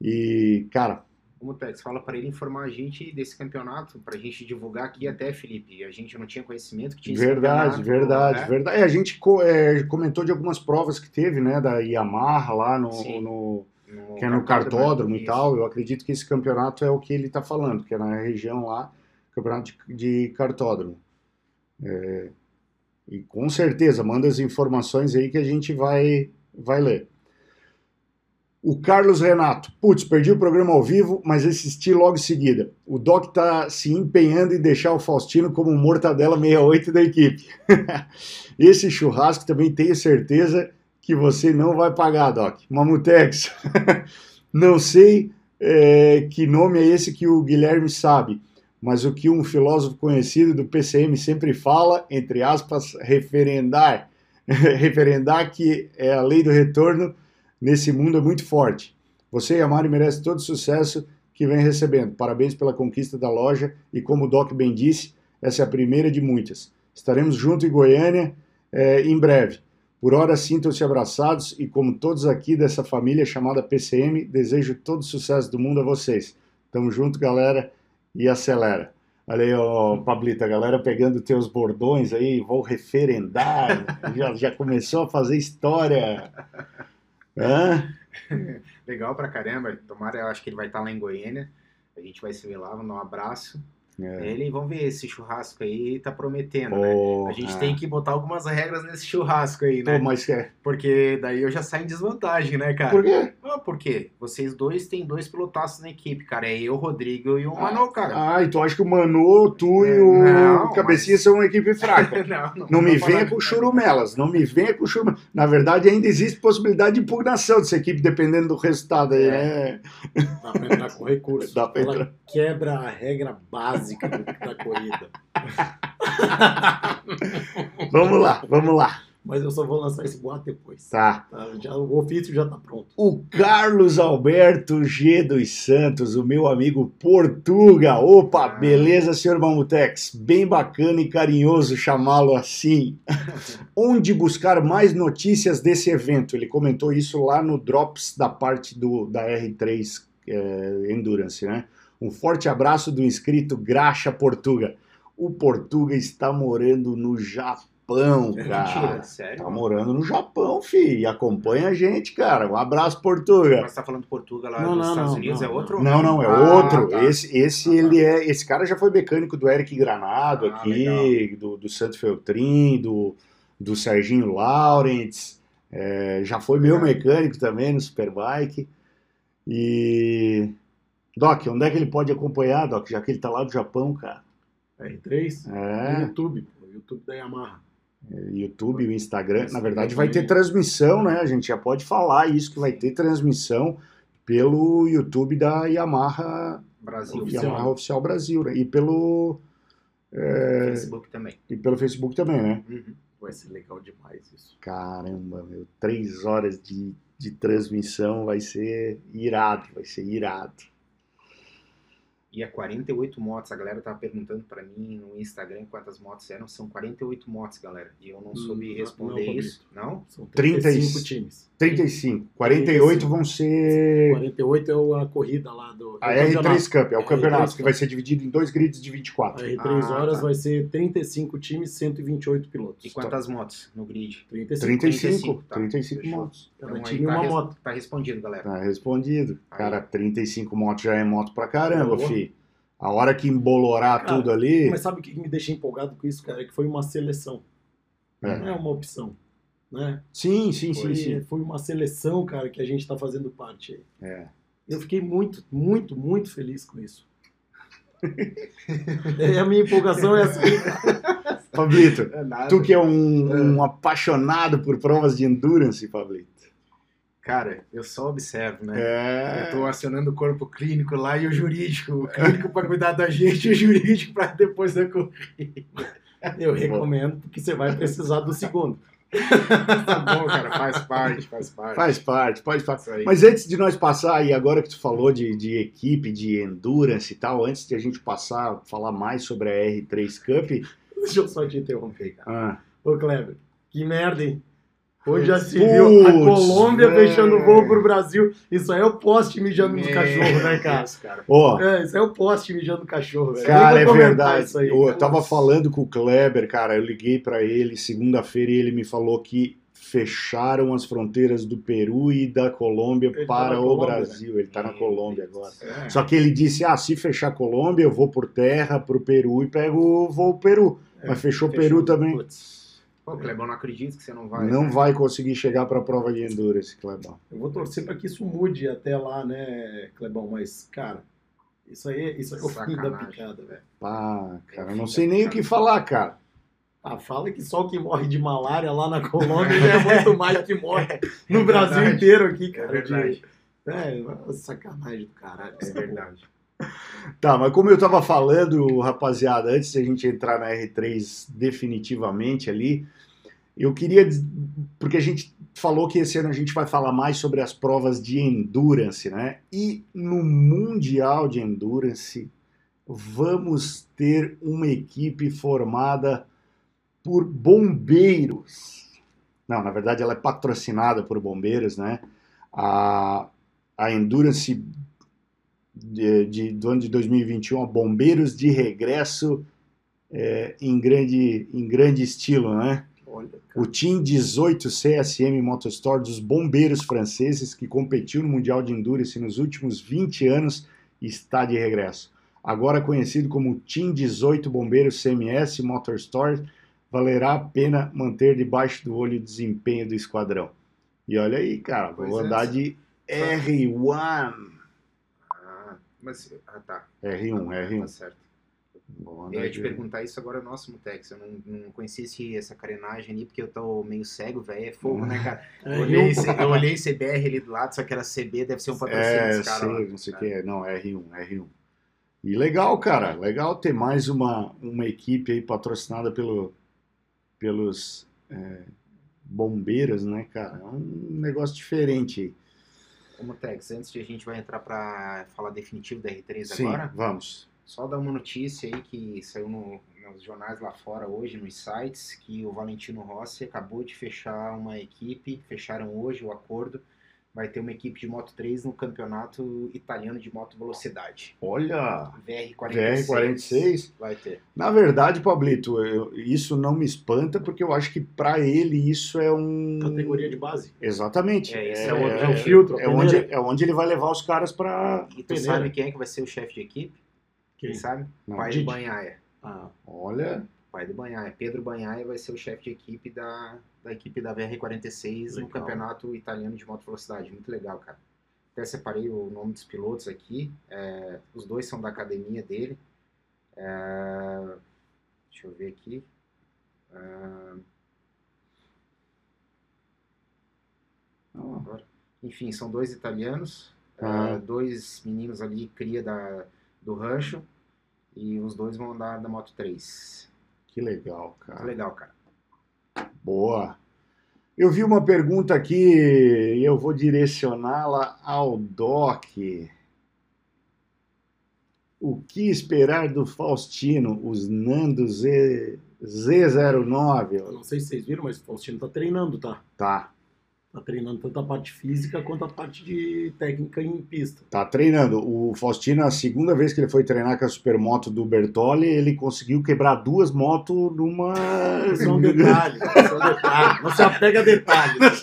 E, cara, Como Tex, fala para ele informar a gente desse campeonato, pra gente divulgar aqui até, Felipe. A gente não tinha conhecimento que tinha Verdade, verdade, né? verdade. É, a gente co- é, comentou de algumas provas que teve, né, da Yamaha lá no, no- No que é no cartódromo e tal. Eu acredito que esse campeonato é o que ele está falando, que é na região lá, campeonato de, de cartódromo. É, e com certeza, manda as informações aí que a gente vai, vai ler. O Carlos Renato, putz, perdi o programa ao vivo, mas assisti logo em seguida. O Doc tá se empenhando em deixar o Faustino como mortadela 68 da equipe. Esse churrasco também tenho certeza que você não vai pagar, Doc. Mamutex. não sei é, que nome é esse que o Guilherme sabe, mas o que um filósofo conhecido do PCM sempre fala, entre aspas, referendar. referendar que é a lei do retorno nesse mundo é muito forte. Você e a Mari merecem todo o sucesso que vem recebendo. Parabéns pela conquista da loja e como o Doc bem disse, essa é a primeira de muitas. Estaremos juntos em Goiânia eh, em breve. Por hora, sintam-se abraçados e, como todos aqui dessa família chamada PCM, desejo todo o sucesso do mundo a vocês. Tamo junto, galera, e acelera. Olha aí, ó, Pablito, a galera pegando teus bordões aí, vou referendar, já, já começou a fazer história. Hã? Legal pra caramba. Tomara, eu acho que ele vai estar lá em Goiânia. A gente vai se ver lá, vamos dar um abraço. É. Ele, vamos ver esse churrasco aí, tá prometendo, né? Pô, A gente ah. tem que botar algumas regras nesse churrasco aí, Pô, né? mas é. Porque daí eu já saio em desvantagem, né, cara? Por quê? Ah, por quê? Vocês dois têm dois pilotaços na equipe, cara. É eu, o Rodrigo e o Manu, cara. Ah, então acho que o Manu, tu e É, o não, Cabecinha mas- são uma equipe fraca. não, Não me tô venha com churumelas, não me venha com churumelas. Na verdade, ainda existe possibilidade de impugnação dessa equipe, dependendo do resultado aí, né? Dá pra entrar com recurso. Dá pra Ela entrar. quebra a regra básica do- da corrida. Vamos lá, vamos lá. mas eu só vou lançar esse boato depois. Tá. Tá, já- o ofício já tá pronto. O Carlos Alberto G dos Santos, o meu amigo Portuga. Opa, Ah. beleza, senhor Mamutex? Bem bacana e carinhoso chamá-lo assim. Onde buscar mais notícias desse evento? Ele comentou isso lá no Drops da parte do, da R3 eh, Endurance, né? Um forte abraço do inscrito Graxa Portuga. O Portuga está morando no Japão, É cara. mentira. Sério? Tá morando no Japão, fi. E acompanha a gente, cara. Um abraço, Portuga. Mas tá falando Portugal lá Não, dos não, Estados não, Unidos, não, é outro? Não, não, é Ah, outro. tá. Esse, esse Ah, tá. ele é. Esse cara já foi mecânico do Eric Granado Ah, aqui, do, do Santo Feltrin, do, do Serginho Laurents. é, já foi meu mecânico também no Superbike. E. Doc, onde é que ele pode acompanhar, Doc? Já que ele tá lá do Japão, cara. R3 no É, YouTube, pô, YouTube da Yamaha. YouTube, o Instagram. Na verdade, vai ter transmissão, né? A gente já pode falar isso, que vai ter transmissão pelo YouTube da Yamaha Brasil. Oficial. Yamaha Oficial Brasil, né? E pelo, é, Facebook também. e pelo Facebook também, né? Uhum. Vai ser legal demais isso. Caramba, meu, três horas de, de transmissão vai ser irado, vai ser irado. E é 48 motos. A galera tava perguntando pra mim no Instagram quantas motos eram. São 48 motos, galera. E eu não Hum, soube não, responder não, isso. Não? São 30 e- 35 times. 35, 48 vão ser 48 é o- a corrida lá do. a é o R3 campeonato. Cup, é o R3 campeonato, que vai ser dividido em dois grids de A 24. R3 Ah, horas tá. vai ser 35 times, 128 pilotos. E quantas motos no grid? 35. 35, tá. 35 Fechou. motos. Cada Então time aí tá, uma res- moto. tá respondido, galera. Tá respondido. Aí. Cara, 35 motos já é moto pra caramba, Boa. fi. A hora que embolorar Cara, tudo ali. Mas sabe o que me deixa empolgado com isso, cara? É que foi uma seleção. É. Não é uma opção. Né? Sim, sim, sim, Foi, sim. foi uma seleção, cara, que a gente tá fazendo parte aí. É. Eu fiquei muito, muito, muito feliz com isso. É, a minha empolgação é assim, cara. Pablito, É tu que é um, um apaixonado por provas de endurance, Pablito. Cara, eu só observo, né? É. Eu tô acionando o corpo clínico lá e o jurídico. O clínico pra cuidar da gente e o jurídico pra depois da corrida. Eu recomendo, porque você vai precisar do segundo. Tá bom, cara, faz parte, faz parte. Faz parte, faz parte. Isso aí. Mas antes de nós passar, e agora que tu falou de, de equipe, de endurance e tal, antes de a gente passar, falar mais sobre a R3 Cup. Deixa eu só te interromper, cara. Ah, Ô, Kleber, que merda, hein? Hoje já se viu a Colômbia velho. fechando o voo pro Brasil. Isso aí é o poste mijando nos cachorros, né, cara? Deus, cara. ó, É, isso aí é o poste mijando no cachorro, velho. cara, Eu é verdade. Isso aí, eu cara. tava falando com o Kleber, cara, eu liguei pra ele segunda-feira e ele me falou que fecharam as fronteiras do Peru e da Colômbia Ele tá para na o Colômbia, Brasil. Ele tá na Colômbia agora. céu. Só que ele disse: ah, se fechar a Colômbia, eu vou por terra pro Peru e pego o voo Peru. É, Mas fechou o. Peru também. Putz, Pô, Clebão, não acredito que você não vai. Não né? vai conseguir chegar pra prova de endurance, Clebão. eu vou torcer pra que isso mude até lá, né, Clebão? Mas, cara, isso aí, isso aí é o fim da picada, velho. Pá, cara, eu não sei nem o que falar, cara. Ah, fala que só o que morre de malária lá na Colômbia já é muito mais que morre no É Brasil inteiro aqui, É cara. verdade. De... É, sacanagem do caralho. É verdade. Tá, mas como eu tava falando, rapaziada, antes de a gente entrar na R3 definitivamente ali, eu queria. Porque a gente falou que esse ano a gente vai falar mais sobre as provas de endurance, né? E no Mundial de Endurance, vamos ter uma equipe formada por bombeiros. Não, na verdade ela é patrocinada por bombeiros, né? A, a Endurance de, de- do ano de 2021, a Bombeiros de Regresso é, em, grande, em grande estilo, né? Olha, O Team 18 CSM Motorsport dos bombeiros franceses, que competiu no Mundial de Endurance nos últimos 20 anos, está de regresso. Agora conhecido como Team 18 Bombeiros CMS Motorsport, valerá a pena manter debaixo do olho o desempenho do esquadrão. E olha aí, cara, Pois vou é. andar de R1. Ah, mas. Ah, tá. R1, Tá R1. certo. Vou Eu ia te perguntar isso agora, nossa, Mutex. Eu não, não conhecia esse, essa carenagem ali, porque eu tô meio cego, velho. É fogo, né, cara? É, Eu olhei, eu- olhei CBR ali do lado, só que era CB, deve ser um patrocínio É, caras. lá. sei, não sei o que é. Não, R1, R1. E legal, cara. Legal ter mais uma, uma equipe aí patrocinada pelo, pelos é, bombeiras, né, cara? É um negócio diferente aí. Ô, Motex, antes de a gente vai entrar pra falar definitivo da R3 Sim, agora, vamos. só dar uma notícia aí que saiu no- nos jornais lá fora hoje, nos sites, que o Valentino Rossi acabou de fechar uma equipe, fecharam hoje o acordo, vai ter uma equipe de Moto 3 no campeonato italiano de moto velocidade. Olha, VR46. VR46. Vai ter. Na verdade, Pablito, eu- isso não me espanta, porque eu acho que para ele isso é um. Categoria de base. Exatamente. É, esse é, é o- É o filtro, é onde, é onde ele vai levar os caras para. E tu Peneira. sabe quem é que vai ser o chefe de equipe? Quem Quem? sabe? Não, Pai do Banhaia. Ah, Olha, Pai do Banhaia. Pedro Banhaia vai ser o chefe de equipe da, da equipe da VR46 no Legal. campeonato italiano de moto velocidade. Muito legal, cara. Até separei o nome dos pilotos aqui. É, os dois são da academia dele. É, deixa eu ver aqui. É, enfim, são dois italianos. Ah. é, dois meninos ali, cria da, do rancho. E os dois vão andar da Moto 3. Que legal, cara. legal, cara. Boa. Eu vi uma pergunta aqui e eu vou direcioná-la ao Doc. O que esperar do Faustino, os Nando Z, eu Z09? não sei se vocês viram, mas o Faustino tá treinando, tá? Tá, Tá treinando tanto a parte física quanto a parte de técnica em pista. tá treinando. O Faustino, a segunda vez que ele foi treinar com a supermoto do Bertoli, ele conseguiu quebrar duas motos numa. Isso é um detalhe, isso é um detalhe. Não se apega a detalhes.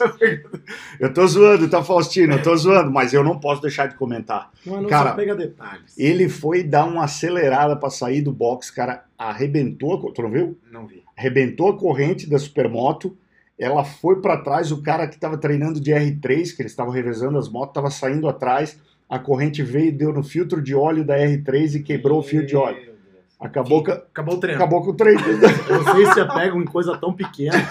Eu tô zoando, tá, Faustino? Eu tô zoando, mas eu não posso deixar de comentar. Não, não Cara, se apega a detalhes. Ele foi dar uma acelerada pra sair do box, cara, arrebentou, tu não viu? Não vi. Arrebentou a corrente da supermoto, ela foi pra trás, o cara que tava treinando de R3, que eles estavam revezando as motos, tava saindo atrás, a corrente veio, deu no filtro de óleo da R3 e quebrou o fio de óleo. Acabou, com, Acabou o treino. acabou com o treino. Vocês se apegam em coisa tão pequena.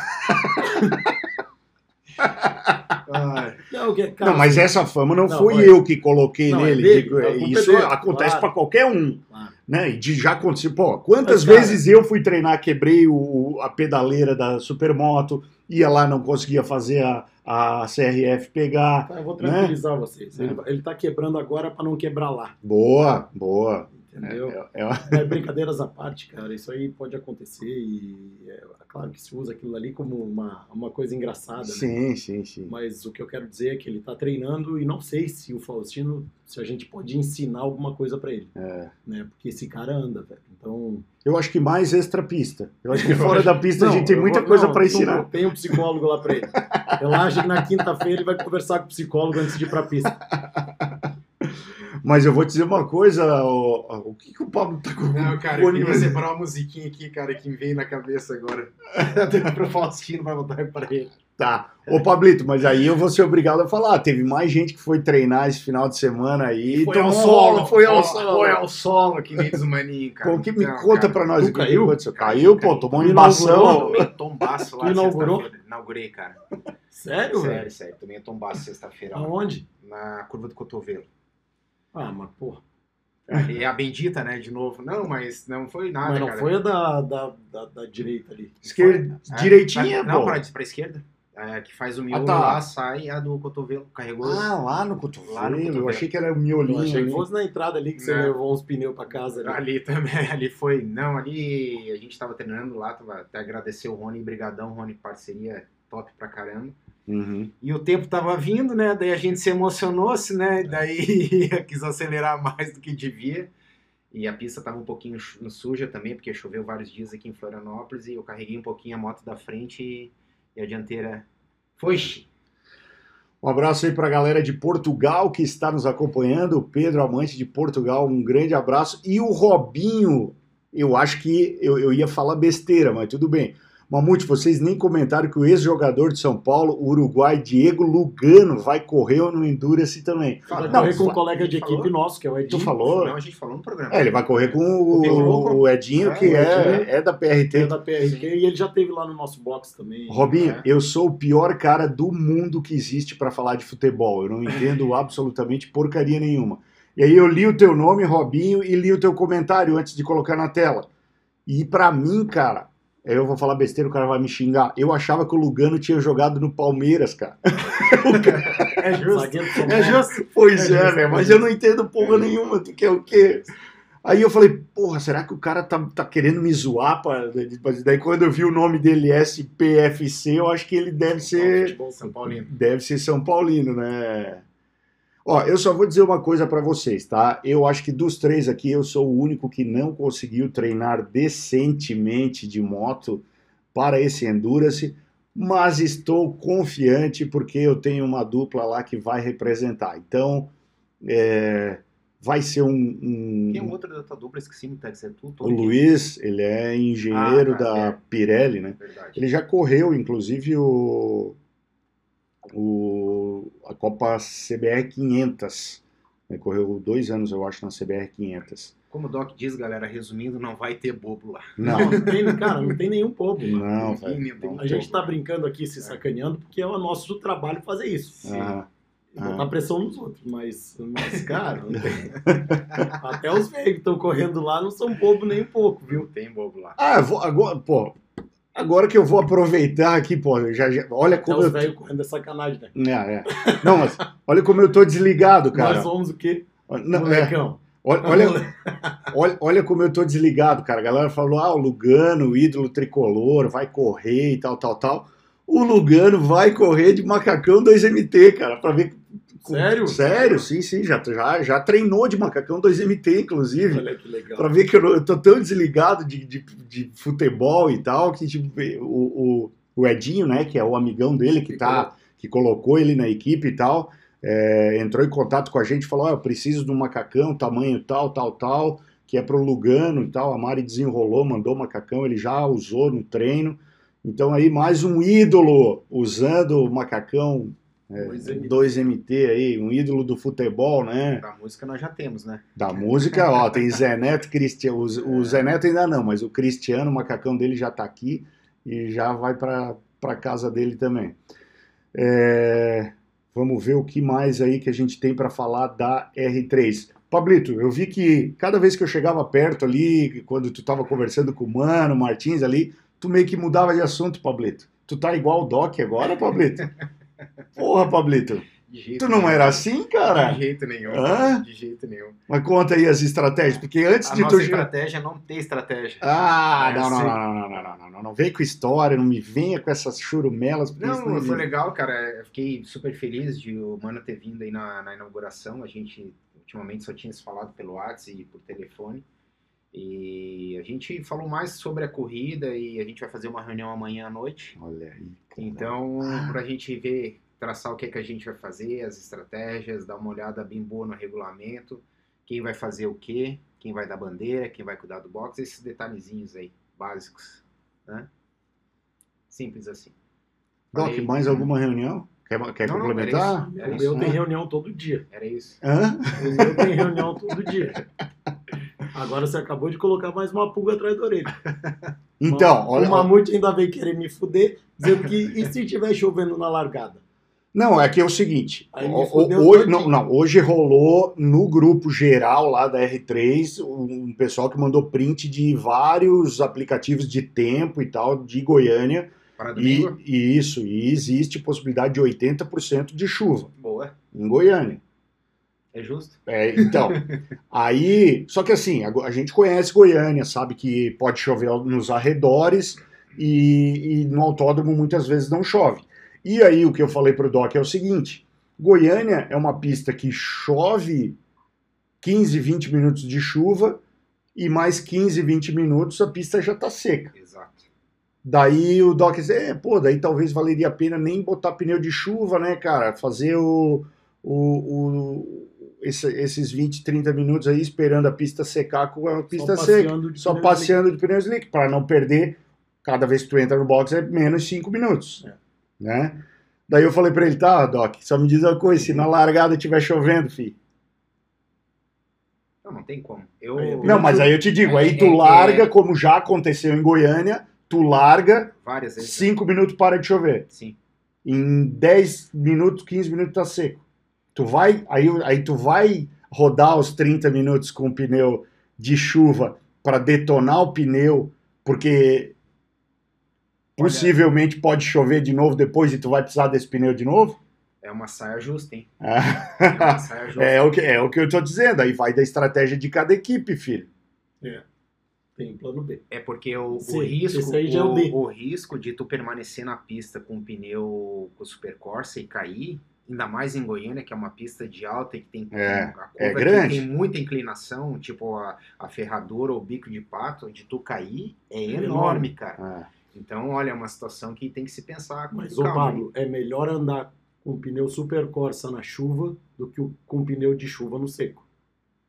Não, que, cara, Não, mas essa fama não, Não, foi eu que coloquei Não, é nele. dele, digo, é isso dele, acontece claro. pra qualquer um. Claro. né? E de já aconteceu, pô, quantas Mas, cara- vezes eu fui treinar, quebrei o, a pedaleira da supermoto, ia lá, não conseguia fazer a, a CRF pegar. Tá, eu vou Né? tranquilizar vocês. É. Ele, ele tá quebrando agora pra não quebrar lá. Boa, boa. Entendeu? É, é- É, brincadeiras à parte, cara, isso aí pode acontecer e é claro que se usa aquilo ali como uma, uma coisa engraçada, né? sim, sim, sim. Mas o que eu quero dizer é que ele tá treinando e não sei se o Faustino, se a gente pode ensinar alguma coisa pra ele, É. né? Porque esse cara anda, velho. Então, Eu acho que mais extra pista. Eu acho que fora da pista a Não, gente tem eu muita vou- coisa não, ensinar. Tem um psicólogo lá pra ele. Relaxa que na quinta-feira ele vai conversar com o psicólogo antes de ir pra pista. Mas eu vou te dizer uma coisa, o, o que, que o Pablo tá com Não, cara, eu queria separar uma musiquinha aqui, cara, que me veio na cabeça agora. Pro Faustino vai voltar pra ele. Tá. Ô, Pablito, mas aí eu vou ser obrigado a falar. Teve mais gente que foi treinar esse final de semana aí. Foi ao solo, foi ao solo. Foi ao solo, que nem desmaninho, cara. Com que me Então, conta cara, pra nós o que caiu? aconteceu. Caiu, pô, tomou um embação. Tomei tombaço lá inaugurou? sexta-feira. Inaugurei, cara. Sério, velho? Sério, sério. Tomei um tombaço sexta-feira. Aonde? Na curva do cotovelo. Ah, mas porra. E a bendita, né, de novo. Não, mas não foi nada, Mas não cara. foi a da, da, da, da direita ali. Esquerda, Ah, direitinha, pra, Não, pra, pra esquerda. É, que faz o miolo tá. lá, sai a do cotovelo. Carregou. Ah, lá no cotovelo. Lá no Eu cotovelo. achei que era o Eu miolinho. achei que fosse na entrada ali que você Não. levou uns pneus pra casa. Ali. Ali também, ali foi. Não, ali a gente tava treinando lá, tava, até agradecer o Rony, brigadão, Rony, parceria top pra caramba. Uhum. E o tempo tava vindo, né? Daí a gente se emocionou-se, né? Daí quis acelerar mais do que devia. E a pista tava um pouquinho suja também, porque choveu vários dias aqui em Florianópolis e eu carreguei um pouquinho a moto da frente e, a dianteira foi. Um abraço aí pra galera de Portugal que está nos acompanhando. O Pedro, amante de Portugal, um grande abraço. E o Robinho, eu acho que eu, eu ia falar besteira, mas tudo bem. Mamute, vocês nem comentaram que o ex-jogador de São Paulo, o Uruguai, Diego Lugano, vai correr no Endurance também. Vai Não, correr com um colega de falou? equipe nosso, que é o Edinho. Tu falou? Não, a gente falou no programa. É, ele vai correr com o, O o Edinho, É, que o é, Edinho. é da PRT. Que é da PRQ, e ele já teve lá no nosso box também. Robinho, É. eu sou o pior cara do mundo que existe pra falar de futebol. Eu não entendo absolutamente porcaria nenhuma. E aí eu li o teu nome, Robinho, e li o teu comentário antes de colocar na tela. E pra mim, cara, eu vou falar besteira, o cara vai me xingar. Eu achava que o Lugano tinha jogado no Palmeiras, cara. É justo. Do São É justo. Pois É, é, justo, velho, é mas justo. eu não entendo porra nenhuma, tu quer o quê? Aí eu falei, porra, será que o cara tá, tá querendo me zoar? Pra... Daí quando eu vi o nome dele SPFC, eu acho que ele deve ser São Paulino. deve ser São Paulino, né? Ó, eu só vou dizer uma coisa pra vocês, tá? Eu acho que dos três aqui eu sou o único que não conseguiu treinar decentemente de moto para esse Endurance, mas estou confiante porque eu tenho uma dupla lá que vai representar. Então, é, vai ser um. um- Quem é o outro da tua dupla? Esqueci deve ser tu. o. Luiz, ele é engenheiro Ah, tá, da é. Pirelli, né? Verdade. Ele já correu, inclusive, o, o a Copa CBR 500. Ele correu dois anos, eu acho, na CBR 500. Como o Doc diz, galera, resumindo, não vai ter bobo lá. Não, Não tem, cara, não tem nenhum bobo. não, não tem não. A gente tá brincando aqui, se sacaneando, porque é o nosso trabalho fazer isso. E botar pressão nos outros. Mas, mas cara, não tem. até os velhos que estão correndo lá não são bobo nem um pouco, Não viu? tem bobo lá. Ah, vou, agora, pô, agora que eu vou aproveitar aqui, pô, já, já- olha Até como os eu... velhos correndo é sacanagem, né? É, é. Não, mas olha como eu tô desligado, cara. Nós somos o quê? Não, é, olha, olha, olha, olha como eu tô desligado, cara. A galera falou, ah, o Lugano, o ídolo tricolor, vai correr e tal, tal, tal. O Lugano vai correr de macacão 2MT, cara, pra ver. Sério? Sério, sim, sim, já, já, já treinou de macacão 2MT, inclusive. Olha que legal. Pra ver que eu, eu tô tão desligado de, de, de futebol e tal, que tipo, o, o, o Edinho, né, que é o amigão dele, que, tá, que colocou ele na equipe e tal, é, entrou em contato com a gente e falou: "Ó, eu preciso de um macacão, tamanho tal, tal, tal, que é pro Lugano e tal. A Mari desenrolou, mandou o macacão, ele já usou no treino. Então aí mais um ídolo usando o macacão é, 2MT. 2MT aí, um ídolo do futebol, né? Da música nós já temos, né? Da música, ó, tem Zé Neto, Cristiano. O, o Zé Neto ainda não, mas o Cristiano, o macacão dele já tá aqui e já vai para pra casa dele também. É, vamos ver o que mais aí que a gente tem para falar da R3. Pablito, eu vi que cada vez que eu chegava perto ali, quando tu tava conversando com o Mano, Martins ali, tu meio que mudava de assunto, Pablito. Tu tá igual o Doc agora, Pablito? Porra, Pablito. Tu não nenhum. era assim, cara? De jeito nenhum. Hã? De jeito nenhum. Mas conta aí as estratégias, porque antes A de nossa tu. estratégia é não ter estratégia. Ah, É não, não, assim. não, não, não, não, não, não, não vem com história, não me venha com essas churumelas. isso Não, foi legal, cara. Eu fiquei super feliz de o Mano ter vindo aí na, na inauguração. A gente ultimamente só tinha se falado pelo WhatsApp e por telefone. E a gente falou mais sobre a corrida e a gente vai fazer uma reunião amanhã à noite. Olha aí. cara. Então, pra gente ver, traçar o que é que a gente vai fazer, as estratégias, dar uma olhada bem boa no regulamento, quem vai fazer o quê, quem vai dar bandeira, quem vai cuidar do box, esses detalhezinhos aí, básicos, né? Simples assim. Doc, Falei- mais alguma reunião? Quer, quer Não, não, complementar? era O isso. meu tem reunião todo dia. Era isso. Hã? O meu tem reunião todo dia. Agora você acabou de colocar mais uma pulga atrás da orelha. Então, o olha. mamute ainda veio querer me fuder, dizendo que e se tiver chovendo na largada? Não, é que é o seguinte. O- o- hoje, não, não, hoje rolou no grupo geral lá da R3 um pessoal que mandou print de vários aplicativos de tempo e tal de Goiânia. Para E, e isso, e existe possibilidade de 80% de chuva Boa. em Goiânia. É justo? É, então, aí, só que assim, a, a gente conhece Goiânia, sabe que pode chover nos arredores e, e no autódromo muitas vezes não chove. E aí o que eu falei pro Doc é o seguinte: Goiânia é uma pista que chove 15, 20 minutos de chuva e mais 15, 20 minutos a pista já tá seca. Exato. Daí o Doc disse, é, pô, daí talvez valeria a pena nem botar pneu de chuva, né, cara? Fazer o, o, o- esse- esses 20, 30 minutos aí esperando a pista secar com a pista Só seca. Só pneu passeando de pneu slick, para não perder, cada vez que tu entra no box é menos 5 minutos, É. né? Daí eu falei pra ele, tá, Doc, só me diz uma coisa, se na largada tiver chovendo, fi. Não, não tem como. Eu, Aí, Não, mas aí eu te digo, aí tu É, é, larga, é. como já aconteceu em Goiânia, tu larga, várias vezes. 5 minutos para de chover. Sim. em 10 minutos, 15 minutos tá seco. Tu vai, aí, aí tu vai rodar os 30 minutos com o pneu de chuva para detonar o pneu, porque possivelmente pode chover de novo depois e tu vai precisar desse pneu de novo? É uma saia justa, hein? É uma É, saia justa. é o que, é o que eu tô dizendo, aí vai da estratégia de cada equipe, filho. Tem plano B. É porque o, o Sim, risco, esse aí já é o o, D. o risco de tu permanecer na pista com o pneu com o Super Corsa e cair, ainda mais em Goiânia, que é uma pista de alta e que tem É, a curva é que grande. tem muita inclinação, tipo a, a ferradura ou bico de pato, de tu cair é enorme. enorme, cara. Ah, Então, olha, é uma situação que tem que se pensar com Mas, ô calma. Pablo, é melhor andar com pneu Super Corsa na chuva do que o- com pneu de chuva no seco.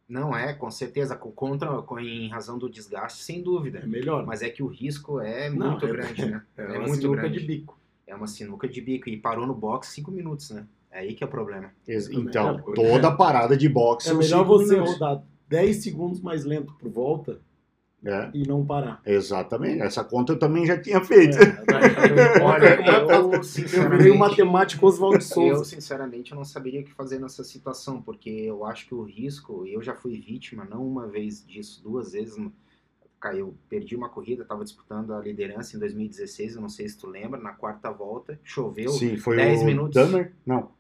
Não é, com certeza, com- contra, com- em razão do desgaste, sem dúvida. É melhor. Mas é que o risco é Não, muito é- grande, né? é, É, uma muito sinuca grande. de bico. É uma sinuca de bico. E parou no box cinco minutos, né? É aí que é o problema. Também então, é, toda parada de boxe É melhor você minutos. rodar 10 segundos mais lento por volta É, e não parar. exatamente. Essa conta eu também já tinha feito. É, Olha, eu, eu, eu virei matemático Oswaldo eu, Souza. sinceramente, eu não saberia o que fazer nessa situação, porque eu acho que o risco, eu já fui vítima, não uma vez disso, duas vezes. Caiu, perdi uma corrida, estava disputando a liderança em 2016, eu não sei se tu lembra, na quarta volta, choveu. Sim, foi 10 o minutos. Dummer? Não.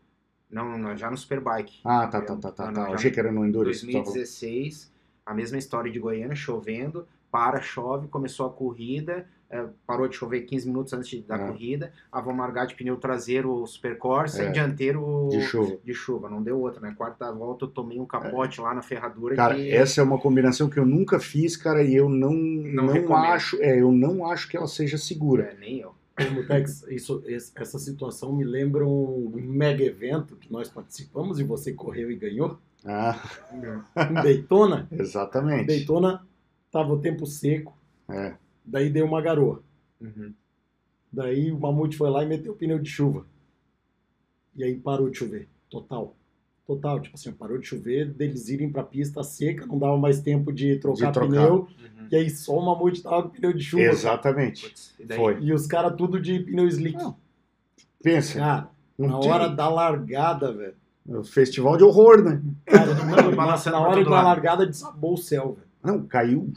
Não, não, já no Superbike. Ah, tá, tá, tá, tá. Não, tá. não, Eu achei que era no Endurance. tá bom. 2016, a mesma história de Goiânia, chovendo, para, chove, começou a corrida, eh, parou de chover 15 minutos antes da É. corrida, ah, vamos largar de pneu traseiro o Super Corsa É. e dianteiro De chuva. de chuva, não deu outra, né? Quarta volta eu tomei um capote lá na ferradura Cara, que essa é uma combinação que eu nunca fiz, cara, e eu não, não, recomendo. acho, é, eu não acho que ela seja segura. é, nem eu. Como Tex, isso, essa situação me lembra um mega evento que nós participamos e você correu e ganhou. Ah, Em Daytona. exatamente. Daytona tava o tempo seco, É. daí deu uma garoa. Uhum. Daí o Mamute foi lá e meteu o pneu de chuva. E aí parou de chover. Total. Total. Tipo assim, parou de chover, deles irem pra pista seca, não dava mais tempo de trocar, De trocar. pneu. Uhum. E aí só o Mamute tava com pneu de chuva. Exatamente. Putz, e? Foi. E os caras tudo de pneu slick. Não, Pensa, Cara, não na tem- hora da largada, velho. o festival de horror, né? Cara, não, na, na hora da largada desabou o céu, velho. Não, caiu.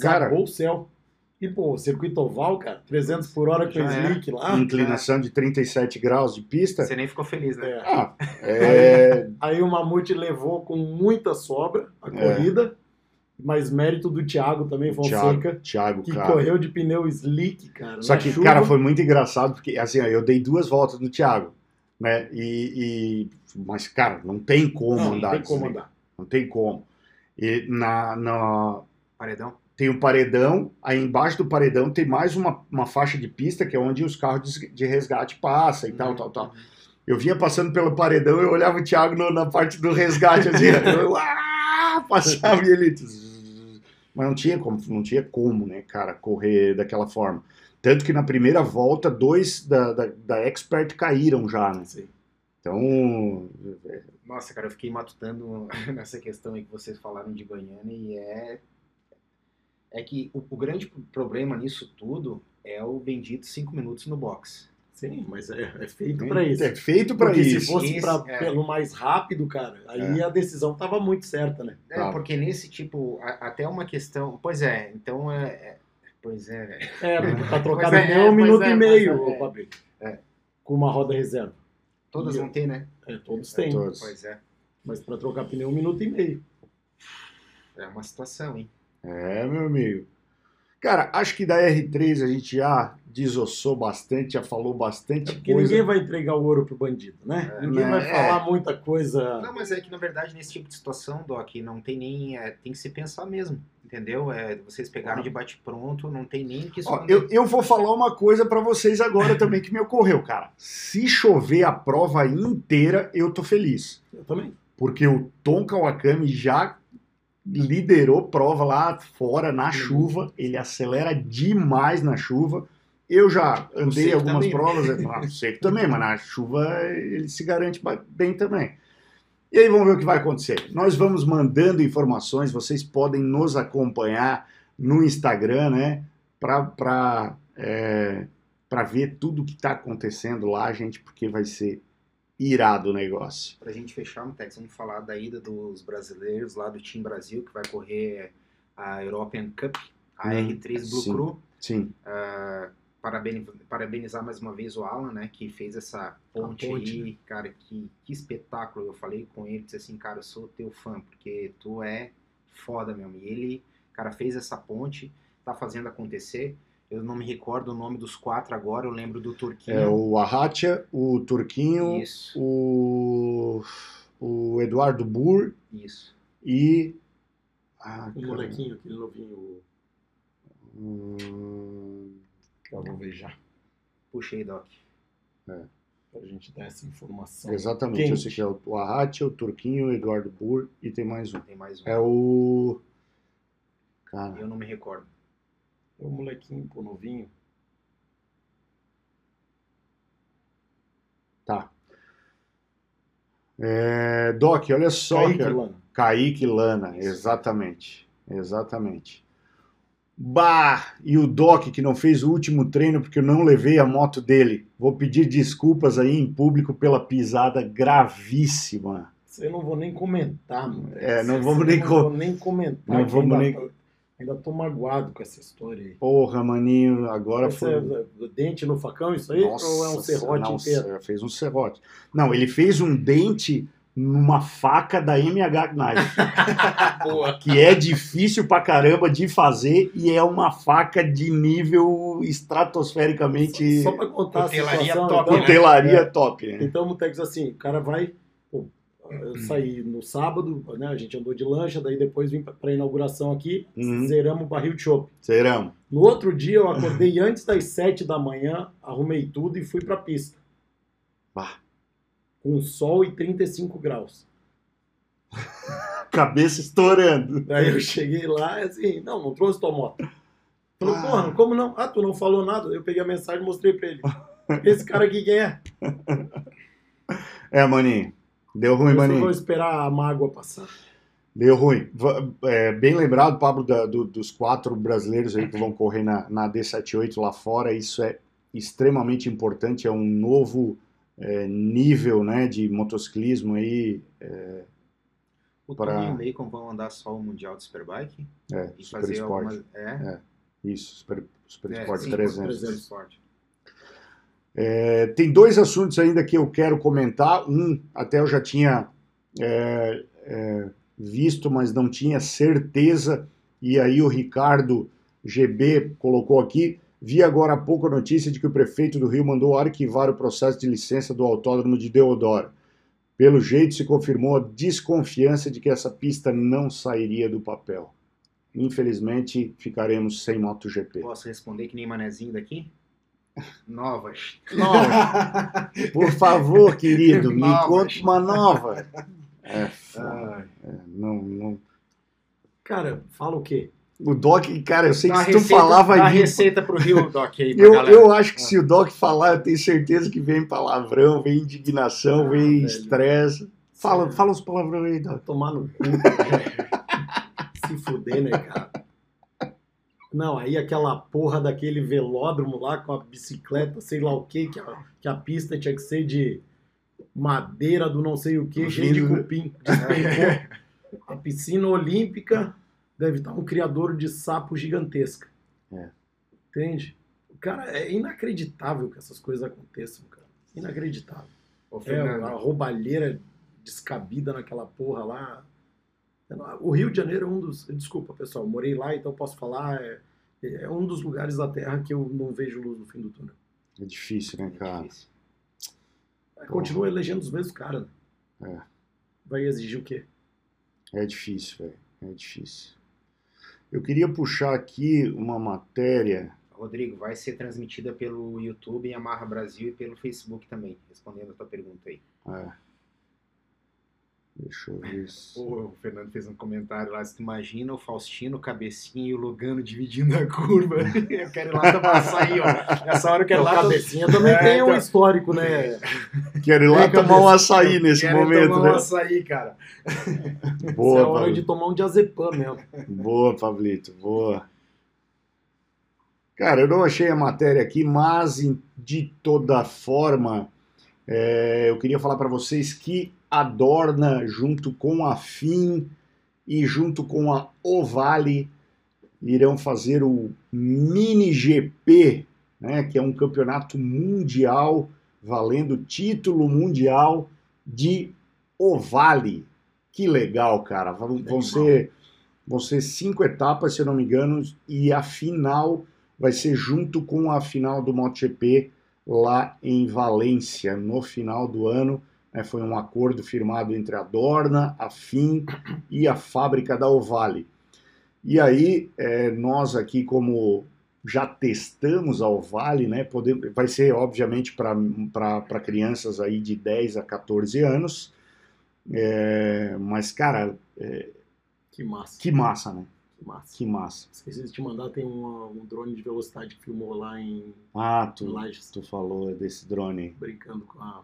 Cara, Desabou o céu. E, pô, circuito oval, cara, 300 por hora com Já é. slick lá. inclinação de 37 graus de pista. Você nem ficou feliz, né? É. Ah, é, Aí o Mamute levou com muita sobra a É. corrida, mas mérito do Thiago também, Fonseca, Thiago, Thiago, que cara. correu de pneu slick, cara. Só na que, chuva. cara, foi muito engraçado, porque assim, ó, eu dei duas voltas no Thiago, né? E, e- mas, cara, não tem como Não, não andar. tem como assim, andar. Não tem como. E na, na- Paredão. Tem um paredão, aí embaixo do paredão tem mais uma, uma faixa de pista, que é onde os carros de, de resgate passam e tal, Uhum. tal, tal. Eu vinha passando pelo paredão, eu olhava o Thiago no- na parte do resgate, assim, eu, ah, passava e ele... Mas não tinha como, não tinha como, né, cara, correr daquela forma. Tanto que na primeira volta, dois da, da, da Expert caíram já, né? Sim. Então, Nossa, cara, eu fiquei matutando nessa questão aí que vocês falaram de Goiânia e é. É que o, o grande problema nisso tudo é o bendito cinco minutos no box. Sim, mas é, é feito pra isso. é feito pra Porque isso. se fosse pra- é. pelo mais rápido, cara, aí a decisão tava muito certa, né? É, Tá. porque nesse tipo, a- até uma questão. Pois é, então é. é- pois é. É, porque pra trocar Pois é, pneu um minuto é, e meio, é. Fabrício. É. Com uma roda reserva. Todas E- vão ter, né? É, todos têm. todos. Pois é. Mas pra trocar pneu um minuto e meio. É uma situação, hein? É, meu amigo. Cara, acho que da R3 a gente já desossou bastante, já falou bastante É porque coisa. ninguém vai entregar o ouro pro bandido, né? É, ninguém né? vai É. falar muita coisa. Não, mas é que na verdade nesse tipo de situação, Doc, não tem nem. é, tem que se pensar mesmo. Entendeu? É, vocês pegaram de bate-pronto, não tem nem que Ó, esconder. eu, eu vou falar uma coisa pra vocês agora também que me ocorreu, cara. Se chover a prova inteira, eu tô feliz. Eu também. Porque o Tom Kawakami já liderou prova lá fora na chuva. Ele acelera demais na chuva. Eu já andei algumas também, provas, ah, seco também, mas na chuva ele se garante bem também. E aí vamos ver o que vai acontecer. Nós vamos mandando informações, vocês podem nos acompanhar no Instagram, né? Para é, pra ver tudo que está acontecendo lá, gente, porque vai ser irado o negócio. Pra gente fechar, Tex, vamos falar da ida dos brasileiros lá do Team Brasil, que vai correr a European Cup, a Hum, R3 Blue sim. Crew. Sim. Parabeni- parabenizar mais uma vez o Alan, né, que fez essa ponte, ponte, aí, cara, que, que espetáculo. Eu falei com ele, disse assim, cara, eu sou teu fã, porque tu é foda mesmo. E ele, cara, fez essa ponte, tá fazendo acontecer. Eu não me recordo o nome dos quatro agora, eu lembro do Turquinho. É o Arratia, o Turquinho, Isso, o, o Eduardo Burr isso. e. Ah, O molequinho, aquele novinho. hum, Eu vou ver já. Puxei, Doc. Pra gente dar essa informação. exatamente, eu Quente. sei que é o, o Arratia, o Turquinho, o Eduardo Burr e tem mais um. Tem mais um. É o. Cara, Eu não me recordo. O molequinho, pô, novinho. tá. É, Doc, olha só, Kaique cara. Lana. Kaique Lana, exatamente. Exatamente. Bah! E o Doc, que não fez o último treino porque eu não levei a moto dele. Vou pedir desculpas aí em público pela pisada gravíssima. Eu não vou nem comentar, mano. É, não vamos nem não co- vou nem comentar. Não vamos nem- ainda tô magoado com essa história aí. Porra, maninho, agora Esse foi. é o dente no facão, isso aí? ou é um Nossa, serrote não, inteiro? Fez um serrote. Não, ele fez um dente numa faca da MH Knife. Que é difícil pra caramba de fazer e é uma faca de nível estratosfericamente Só pra contar Cutelaria a situação. top, então, né? cutelaria É. top, né? Então, Mutex, assim, o cara vai. Eu saí no sábado, né? A gente andou de lancha, daí depois vim pra, pra inauguração aqui, Uhum. zeramos o barril de chopp. Serão. No outro dia eu acordei antes das 7 da manhã, arrumei tudo e fui pra pista. Bah. Com sol e 35 graus. Cabeça estourando. Daí eu cheguei lá e assim, não, não trouxe tua moto. Falou, Ah. porra, como não? Ah, tu não falou nada. Eu peguei a mensagem e mostrei pra ele. Esse cara aqui quem é? É, maninho. Deu ruim, maninho. vou esperar a mágoa passar. Deu ruim. É, bem lembrado, Pablo, da- do- dos quatro brasileiros aí que vão correr na, na D78 lá fora. Isso é extremamente importante. É um novo é, nível né, de motociclismo aí. O Pra- Tony e o Bacon vão andar só o Mundial de Superbike? É, E Super fazer Sport. algumas... É? Isso, Super, Super É, Sport sim, 300. Super Sport. É, tem dois assuntos ainda que eu quero comentar. Um, até eu já tinha é, é, visto, mas não tinha certeza. E aí o Ricardo GB colocou aqui. Vi agora há pouco a notícia de que o prefeito do Rio mandou arquivar o processo de licença do autódromo de Deodoro. Pelo jeito, se confirmou a desconfiança de que essa pista não sairia do papel. Infelizmente, ficaremos sem MotoGP. Posso responder que nem manezinho daqui? Novas. Nova. Por favor, querido, me Novas. conte uma nova. É. É, não, não. Cara, fala o quê? O Doc, cara, eu sei Dá que se tu receita- falar vai dá vir. receita pro Rio, Doc, aí Eu, galera. eu acho que se o Doc falar, eu tenho certeza que vem palavrão, vem indignação, Ah, vem estresse. Fala, fala os palavrão aí, Doc. Tomar no cu. Se fuder, né, cara? Não, aí aquela porra daquele velódromo lá com a bicicleta, sei lá o quê, que a, que a pista tinha que ser de madeira do não sei o que, cheio de Vindo- cupim. Despencou. A piscina olímpica deve estar um criador de sapo gigantesca. É. Entende? Cara, é inacreditável que essas coisas aconteçam, cara. Inacreditável. Ô, É, a roubalheira descabida naquela porra lá. O Rio de Janeiro é um dos. Desculpa, pessoal, morei lá, então posso falar. É, é um dos lugares da Terra que eu não vejo luz no fim do túnel. É difícil, né, cara? difícil. Continua elegendo os mesmos caras. É. Vai exigir o quê? É difícil, velho. É difícil. Eu queria puxar aqui uma matéria. Rodrigo, vai ser transmitida pelo YouTube em Amarra Brasil e pelo Facebook também, respondendo a tua pergunta aí. É. Deixa eu ver. se- O Fernando fez um comentário lá, tu imagina o Faustino, o Cabecinha e o Lugano dividindo a curva. Eu quero ir lá tomar açaí, ó. Nessa hora eu quero o ir lá... cabecinha também É, tem um então. histórico, né? Quero ir lá Vem, tomar um açaí nesse quero momento, tomar né? um açaí, cara. Isso Boa, é hora Pablo. de tomar um diazepam mesmo. Boa, Pablito, boa. Cara, eu não achei a matéria aqui, mas de toda forma, é, eu queria falar para vocês que a Dorna, junto com a FIM e junto com a Ovale, irão fazer o Mini GP né, que é um campeonato mundial valendo título mundial de Ovale. Que legal, cara. Vão, vão ser, vão ser cinco etapas, se eu não me engano, e a final vai ser junto com a final do MotoGP lá em Valência, no final do ano. Né, foi um acordo firmado entre a Dorna, a FIM e a fábrica da Ovale. E aí, é, nós aqui, como já testamos a Ovale, né, podemos, vai ser, obviamente, para crianças aí de 10 a 14 anos, é, mas, cara, é, Que massa. que massa, né? Que massa. Que massa. Esqueci de te mandar, tem uma- um drone de velocidade que filmou lá em Ah, tu, Lages, tu falou desse drone brincando com a...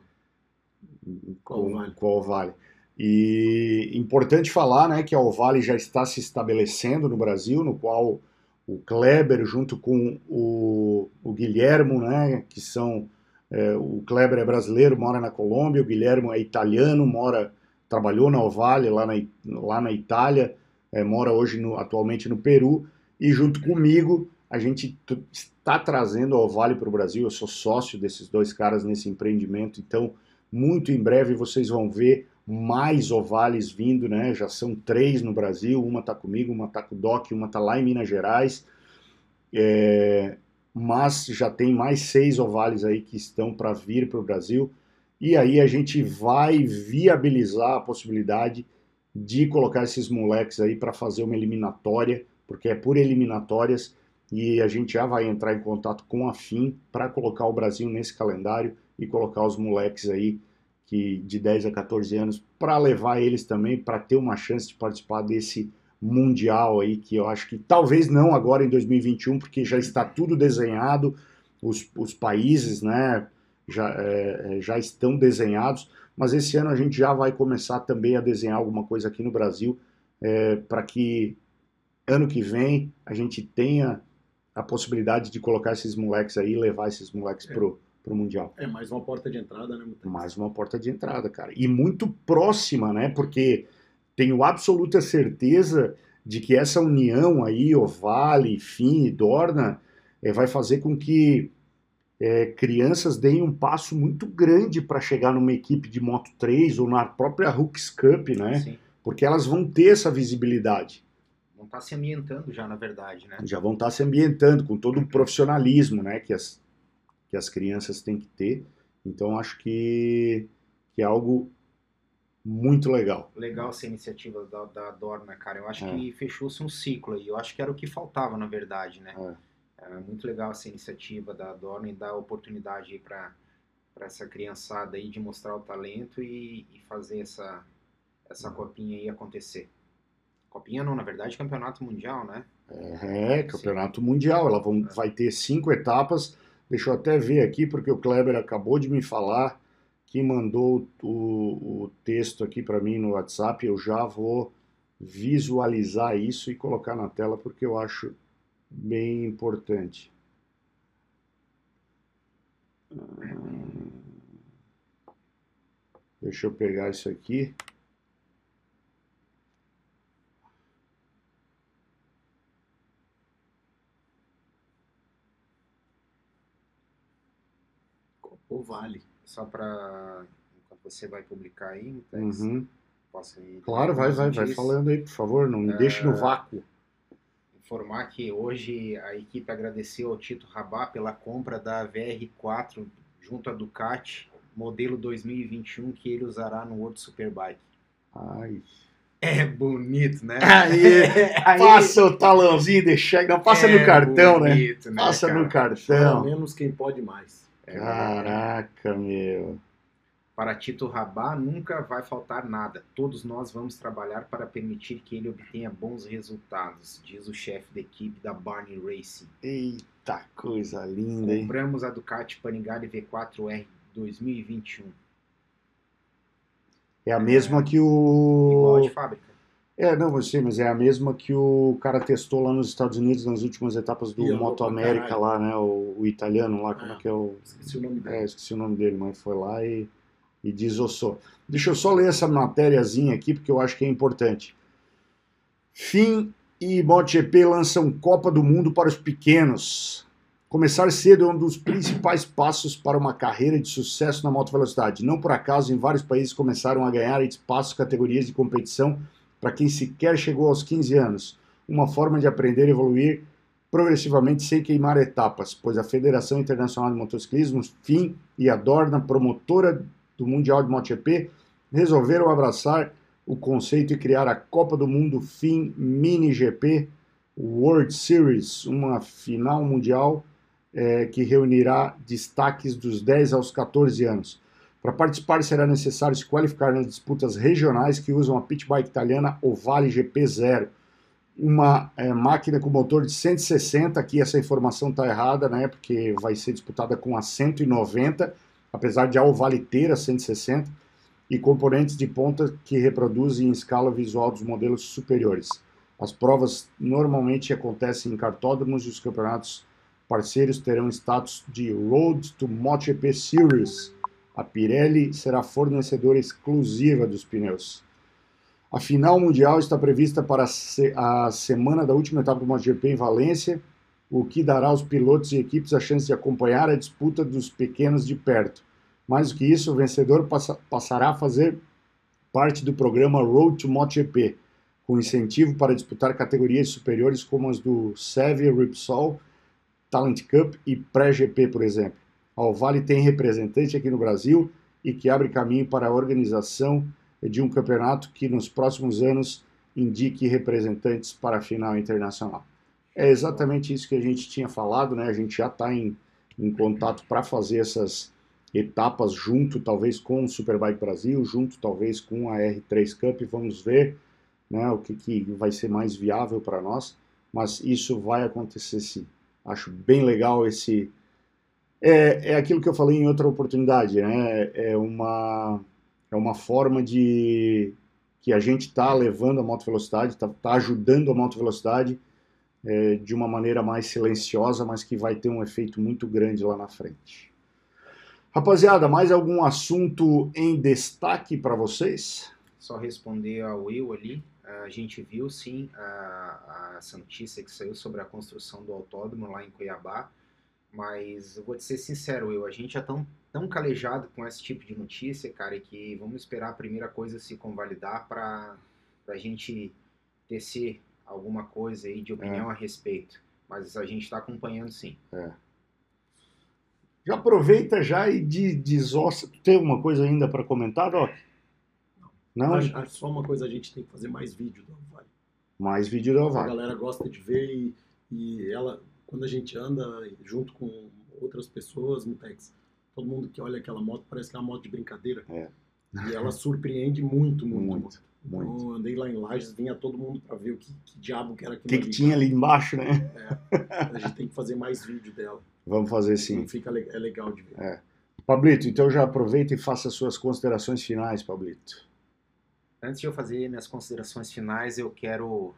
com, a Ovale. com a Ovale. E importante falar né, que a Ovale já está se estabelecendo no Brasil, no qual o Kleber, junto com o, o Guilhermo, né, que são. é, o Kleber é brasileiro, mora na Colômbia, o Guilhermo é italiano, mora, trabalhou na Ovale lá na, lá na Itália, é, mora hoje no- atualmente no Peru, e junto comigo a gente está trazendo a Ovale para o Brasil. Eu sou sócio desses dois caras nesse empreendimento, então muito em breve vocês vão ver mais ovales vindo, né? Já são três no Brasil, uma tá comigo, uma tá com o Doc, uma tá lá em Minas Gerais. É, mas já tem mais seis ovales aí que estão para vir para o Brasil. E aí a gente vai viabilizar a possibilidade de colocar esses moleques aí para fazer uma eliminatória, porque é por eliminatórias e a gente já vai entrar em contato com a FIM para colocar o Brasil nesse calendário e colocar os moleques aí que de 10 a 14 anos para levar eles também para ter uma chance de participar desse mundial aí que eu acho que talvez não agora em 2021 porque já está tudo desenhado os, os países né já, é, é, já estão desenhados mas esse ano a gente já vai começar também a desenhar alguma coisa aqui no Brasil é, para que ano que vem a gente tenha a possibilidade de colocar esses moleques aí levar esses moleques É. pro, pro mundial É mais uma porta de entrada, né, Mutex? mais uma porta de entrada, cara. E muito próxima, né? Porque tenho absoluta certeza de que essa união aí, Ovale, Fim e Dorna, eh, vai fazer com que eh, crianças deem um passo muito grande para chegar numa equipe de Moto 3 ou na própria Hooks Cup, né? Sim. Porque elas vão ter essa visibilidade. Não está se ambientando já, na verdade, né? Já vão estar se ambientando com todo o profissionalismo, né? Que as, que as crianças têm que ter. Então acho que, que é algo muito legal. Legal essa iniciativa da, da Dorna, cara. Eu acho É. que fechou-se um ciclo aí. Eu acho que era o que faltava, na verdade, né? É muito legal essa iniciativa da Dorna e dar oportunidade aí para essa criançada aí de mostrar o talento e, e fazer essa, essa copinha aí acontecer. Copinha não, na verdade, campeonato mundial, né? É, campeonato mundial. Ela vão, vai ter cinco etapas. Deixa eu até ver aqui, porque o Kleber acabou de me falar que mandou o, o texto aqui para mim no WhatsApp. Eu já vou visualizar isso e colocar na tela, porque eu acho bem importante. Ah, Deixa eu pegar isso aqui. Ou vale. Só para enquanto você vai publicar aí, Uhum. posso ir Claro, vai, vai, vai falando aí, por favor, não me deixe no vácuo. informar que hoje a equipe agradeceu ao Tito Rabá pela compra da VR4 junto à Ducati, modelo 2021, que ele usará no World Superbike. Ai. É bonito, né? Aí, Aí- passa o talãozinho de cheque, não passa é no cartão, né? bonito, né? Passa cara? no Pelo cartão. menos quem pode mais. É, Caraca, meu. Para Tito Rabá nunca vai faltar nada. Todos nós vamos trabalhar para permitir que ele obtenha bons resultados, diz o chefe da equipe da Barney Racing. Eita, coisa linda, hein? Compramos a Ducati Panigale V4R 2021, É a mesma que igual a o. de fábrica. É, não, você, mas é a mesma que o cara testou lá nos Estados Unidos nas últimas etapas do E andou Moto América lá, né? O, o italiano lá, como é Ah. que é o. Esqueci o nome É, dele. esqueci o nome dele, mas foi lá e, e desossou. Deixa eu só ler essa matériazinha aqui, porque eu acho que é importante. FIM e MotoGP lançam Copa do Mundo para os pequenos. Começar cedo é um dos principais passos para uma carreira de sucesso na moto velocidade. Não por acaso, em vários países começaram a ganhar espaços categorias de competição para quem sequer chegou aos 15 anos. Uma forma de aprender e evoluir progressivamente sem queimar etapas, pois a Federação Internacional de Motociclismo, FIM, e a Dorna, promotora do Mundial de MotoGP, resolveram abraçar o conceito e criar a Copa do Mundo FIM Mini GP World Series, uma final mundial é, que reunirá destaques dos 10 aos 14 anos. Para participar, será necessário se qualificar nas disputas regionais que usam a pit bike italiana Ovale GP0. Uma é, máquina com motor de 160, aqui essa informação está errada, né, porque vai ser disputada com a 190, apesar de a Ovale ter a 160, e componentes de ponta que reproduzem em escala visual dos modelos superiores. As provas normalmente acontecem em cartódromos e os campeonatos parceiros terão status de Road to MotoGP Series. A Pirelli será fornecedora exclusiva dos pneus. A final mundial está prevista para a semana da última etapa do MotoGP em Valência, o que dará aos pilotos e equipes a chance de acompanhar a disputa dos pequenos de perto. Mais do que isso, o vencedor passa, passará a fazer parte do programa Road to MotoGP, com incentivo para disputar categorias superiores como as do Sevi Repsol Talent Cup e Pré-GP, por exemplo. A Alvale tem representante aqui no Brasil e que abre caminho para a organização de um campeonato que nos próximos anos indique representantes para a final internacional. É exatamente isso que a gente tinha falado, né? A gente já está em, em contato para fazer essas etapas junto, talvez com o Superbike Brasil, junto talvez com a R3 Cup. Vamos ver né, o que, que vai ser mais viável para nós, mas isso vai acontecer sim. Acho bem legal esse. É, é aquilo que eu falei em outra oportunidade, né? É uma, é uma forma de que a gente está levando a moto velocidade, está tá ajudando a moto velocidade é, de uma maneira mais silenciosa, mas que vai ter um efeito muito grande lá na frente. Rapaziada, mais algum assunto em destaque para vocês? Só responder ao Will ali. A gente viu sim a, a, notícia que saiu sobre a construção do autódromo lá em Cuiabá, mas eu vou te ser sincero, eu, a gente já tão, tão calejado com esse tipo de notícia, cara, que vamos esperar a primeira coisa se convalidar para a gente tecer alguma coisa aí de opinião é. a respeito. Mas a gente está acompanhando sim. É. Já aproveita já e desossa. Tem alguma coisa ainda para comentar, Doc? Não? Acho, acho só uma coisa, a gente tem que fazer mais vídeo do Alvale. Mais vídeo do Alvale. A galera gosta de ver e, e ela, quando a gente anda junto com outras pessoas, Mutex, todo mundo que olha aquela moto parece que é uma moto de brincadeira. É. E ela surpreende muito, muito. Muito. muito. Então, andei lá em Lages, vinha todo mundo para ver o que, que, diabo que era aquilo. O que, que tinha ali embaixo, né? É. A gente tem que fazer mais vídeo dela. Vamos fazer sim. Então, fica, é legal de ver. É. Pablito, então já aproveita e faça suas considerações finais, Pablito. Antes de eu fazer minhas considerações finais, eu quero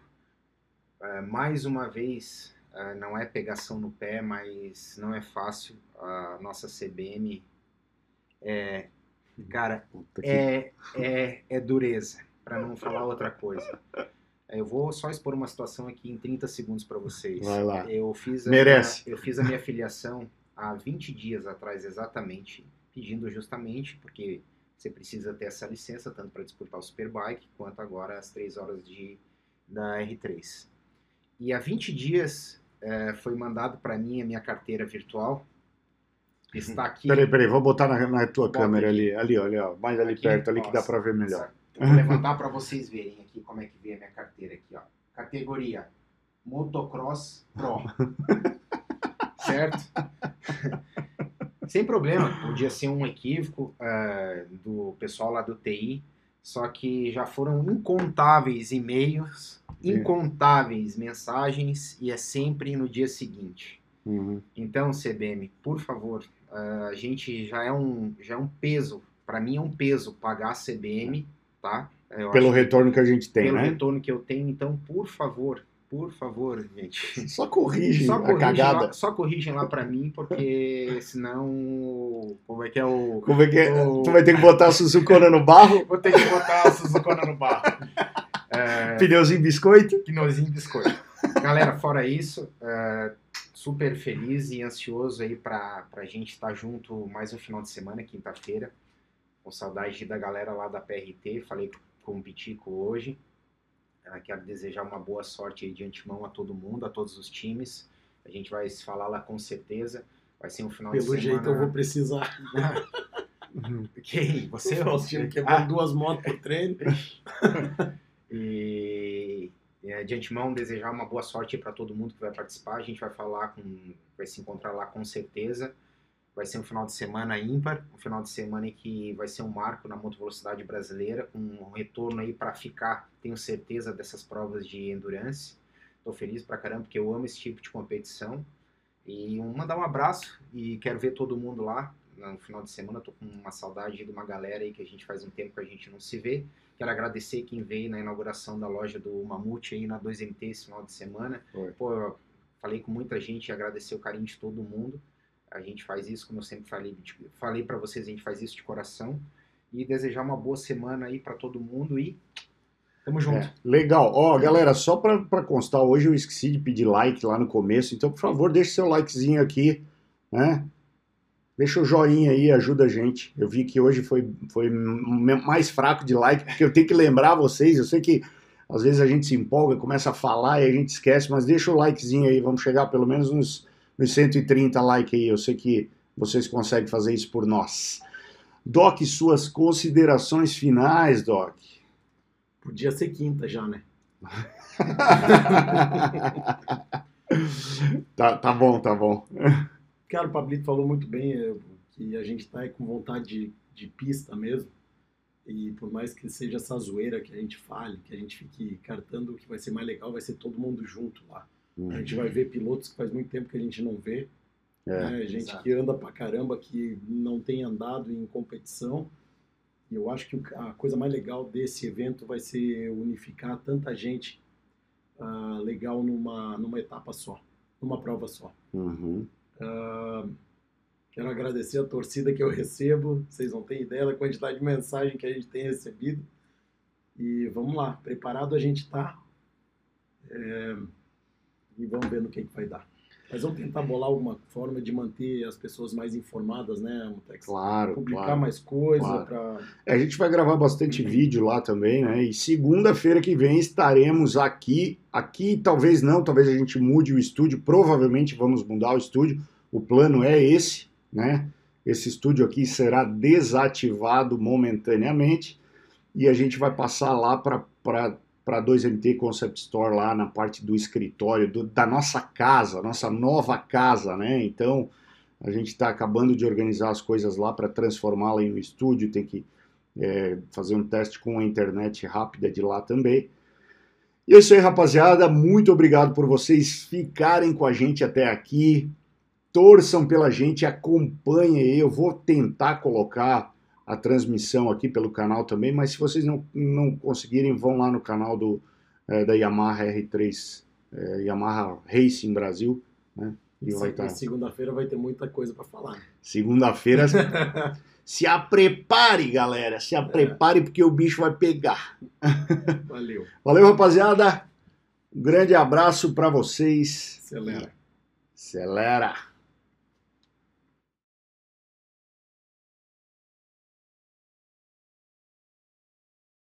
uh, mais uma vez, uh, não é pegação no pé, mas não é fácil. A nossa CBM é, cara, é, é, é dureza, para não falar outra coisa. Eu vou só expor uma situação aqui em 30 segundos para vocês. Vai lá. Eu fiz a Merece. Minha, eu fiz a minha filiação há 20 dias atrás, exatamente, pedindo justamente, porque você precisa ter essa licença, tanto para disputar o Superbike, quanto agora as 3 horas de, da R3. E há 20 dias é, foi mandado para mim a minha carteira virtual. Está aqui. Peraí, peraí, vou botar na, na tua Bota câmera aqui. ali, ali, olha, mais ali aqui, perto, ali que dá para ver melhor. Vou levantar para vocês verem aqui como é que vem a minha carteira aqui, ó. Categoria Motocross Pro. certo? Sem problema, podia ser um equívoco uh, do pessoal lá do TI, só que já foram incontáveis e-mails, incontáveis mensagens e é sempre no dia seguinte. Uhum. Então, CBM, por favor, uh, a gente já é um, já é um peso, para mim é um peso pagar a CBM, tá? Eu pelo retorno que a gente tem, pelo né? Pelo retorno que eu tenho, então, por favor, por favor, gente. Só corrige só a corrigem cagada. Lá, só corrigem lá pra mim, porque senão. Como é que é o. Como é que é? O... Tu vai ter que botar a Suzukona no barro? Vou ter que botar a Suzukona no barro. É... Pneuzinho biscoito? Pneuzinho biscoito. Galera, fora isso, é... super feliz e ansioso aí para a gente estar junto mais um final de semana, quinta-feira. Com saudade da galera lá da PRT, falei com o Pitico hoje. Ah, quero desejar uma boa sorte aí de antemão a todo mundo, a todos os times. A gente vai se falar lá com certeza. Vai ser um final Pelo de semana. jeito eu vou precisar. Quem? Você? O Faustino quebrando duas motos por treino. E é, de antemão desejar uma boa sorte para todo mundo que vai participar. A gente vai falar com, vai se encontrar lá com certeza. Vai ser um final de semana ímpar, um final de semana em que vai ser um marco na moto velocidade brasileira, com um retorno aí para ficar, tenho certeza dessas provas de endurance. Estou feliz pra caramba porque eu amo esse tipo de competição. E um, mandar um abraço e quero ver todo mundo lá no final de semana. Tô com uma saudade de uma galera aí que a gente faz um tempo que a gente não se vê. Quero agradecer quem veio na inauguração da loja do Mamute aí na 2MT esse final de semana. Foi. Pô, eu falei com muita gente e agradecer o carinho de todo mundo. A gente faz isso, como eu sempre falei, falei para vocês, a gente faz isso de coração. E desejar uma boa semana aí para todo mundo e tamo junto. É, legal. Ó, galera, só pra constar, hoje eu esqueci de pedir like lá no começo, então, por favor, deixe seu likezinho aqui, né? Deixa o joinha aí, ajuda a gente. Eu vi que hoje foi, foi mais fraco de like, porque eu tenho que lembrar vocês, eu sei que às vezes a gente se empolga, começa a falar e a gente esquece, mas deixa o likezinho aí, vamos chegar pelo menos nos, nos 130 likes aí, eu sei que vocês conseguem fazer isso por nós. Doc, suas considerações finais, Doc. Podia ser quinta já, né? tá, tá bom, tá bom. Cara, o Pablito falou muito bem é, que a gente tá aí com vontade de, de pista mesmo. E por mais que seja essa zoeira que a gente fale, que a gente fique cartando, o que vai ser mais legal vai ser todo mundo junto lá. A gente vai ver pilotos que faz muito tempo que a gente não vê. É, né? Gente exato. que anda pra caramba, que não tem andado em competição. E eu acho que a coisa mais legal desse evento vai ser unificar tanta gente ah, legal numa, numa etapa só, numa prova só. Uhum. Quero agradecer a torcida que eu recebo. Vocês não têm ideia da quantidade de mensagem que a gente tem recebido. E vamos lá, preparado a gente está. e vamos ver no que, que vai dar. Mas vamos tentar bolar alguma forma de manter as pessoas mais informadas, né, Mutex? Claro, Publicar claro. mais coisa claro. para É, A gente vai gravar bastante vídeo lá também, né? E segunda-feira que vem estaremos aqui. Aqui talvez não, talvez a gente mude o estúdio. Provavelmente vamos mudar o estúdio. O plano é esse, né? Esse estúdio aqui será desativado momentaneamente e a gente vai passar lá para para 2MT Concept Store lá na parte do escritório do- da nossa casa, nossa nova casa, né? Então a gente está acabando de organizar as coisas lá para transformá-la em um estúdio. Tem que é, fazer um teste com a internet rápida de lá também. E é isso aí, rapaziada. Muito obrigado por vocês ficarem com a gente até aqui. Torçam pela gente, acompanhem. Eu vou tentar colocar a transmissão aqui pelo canal também, mas se vocês não, não conseguirem, vão lá no canal do, é, da Yamaha R3, é, Yamaha Racing Brasil, né? E vai estar. segunda-feira vai ter muita coisa para falar. Segunda-feira. se a prepare, galera. Se a prepare, porque o bicho vai pegar. Valeu. Valeu, rapaziada. Um grande abraço para vocês. Acelera. Acelera.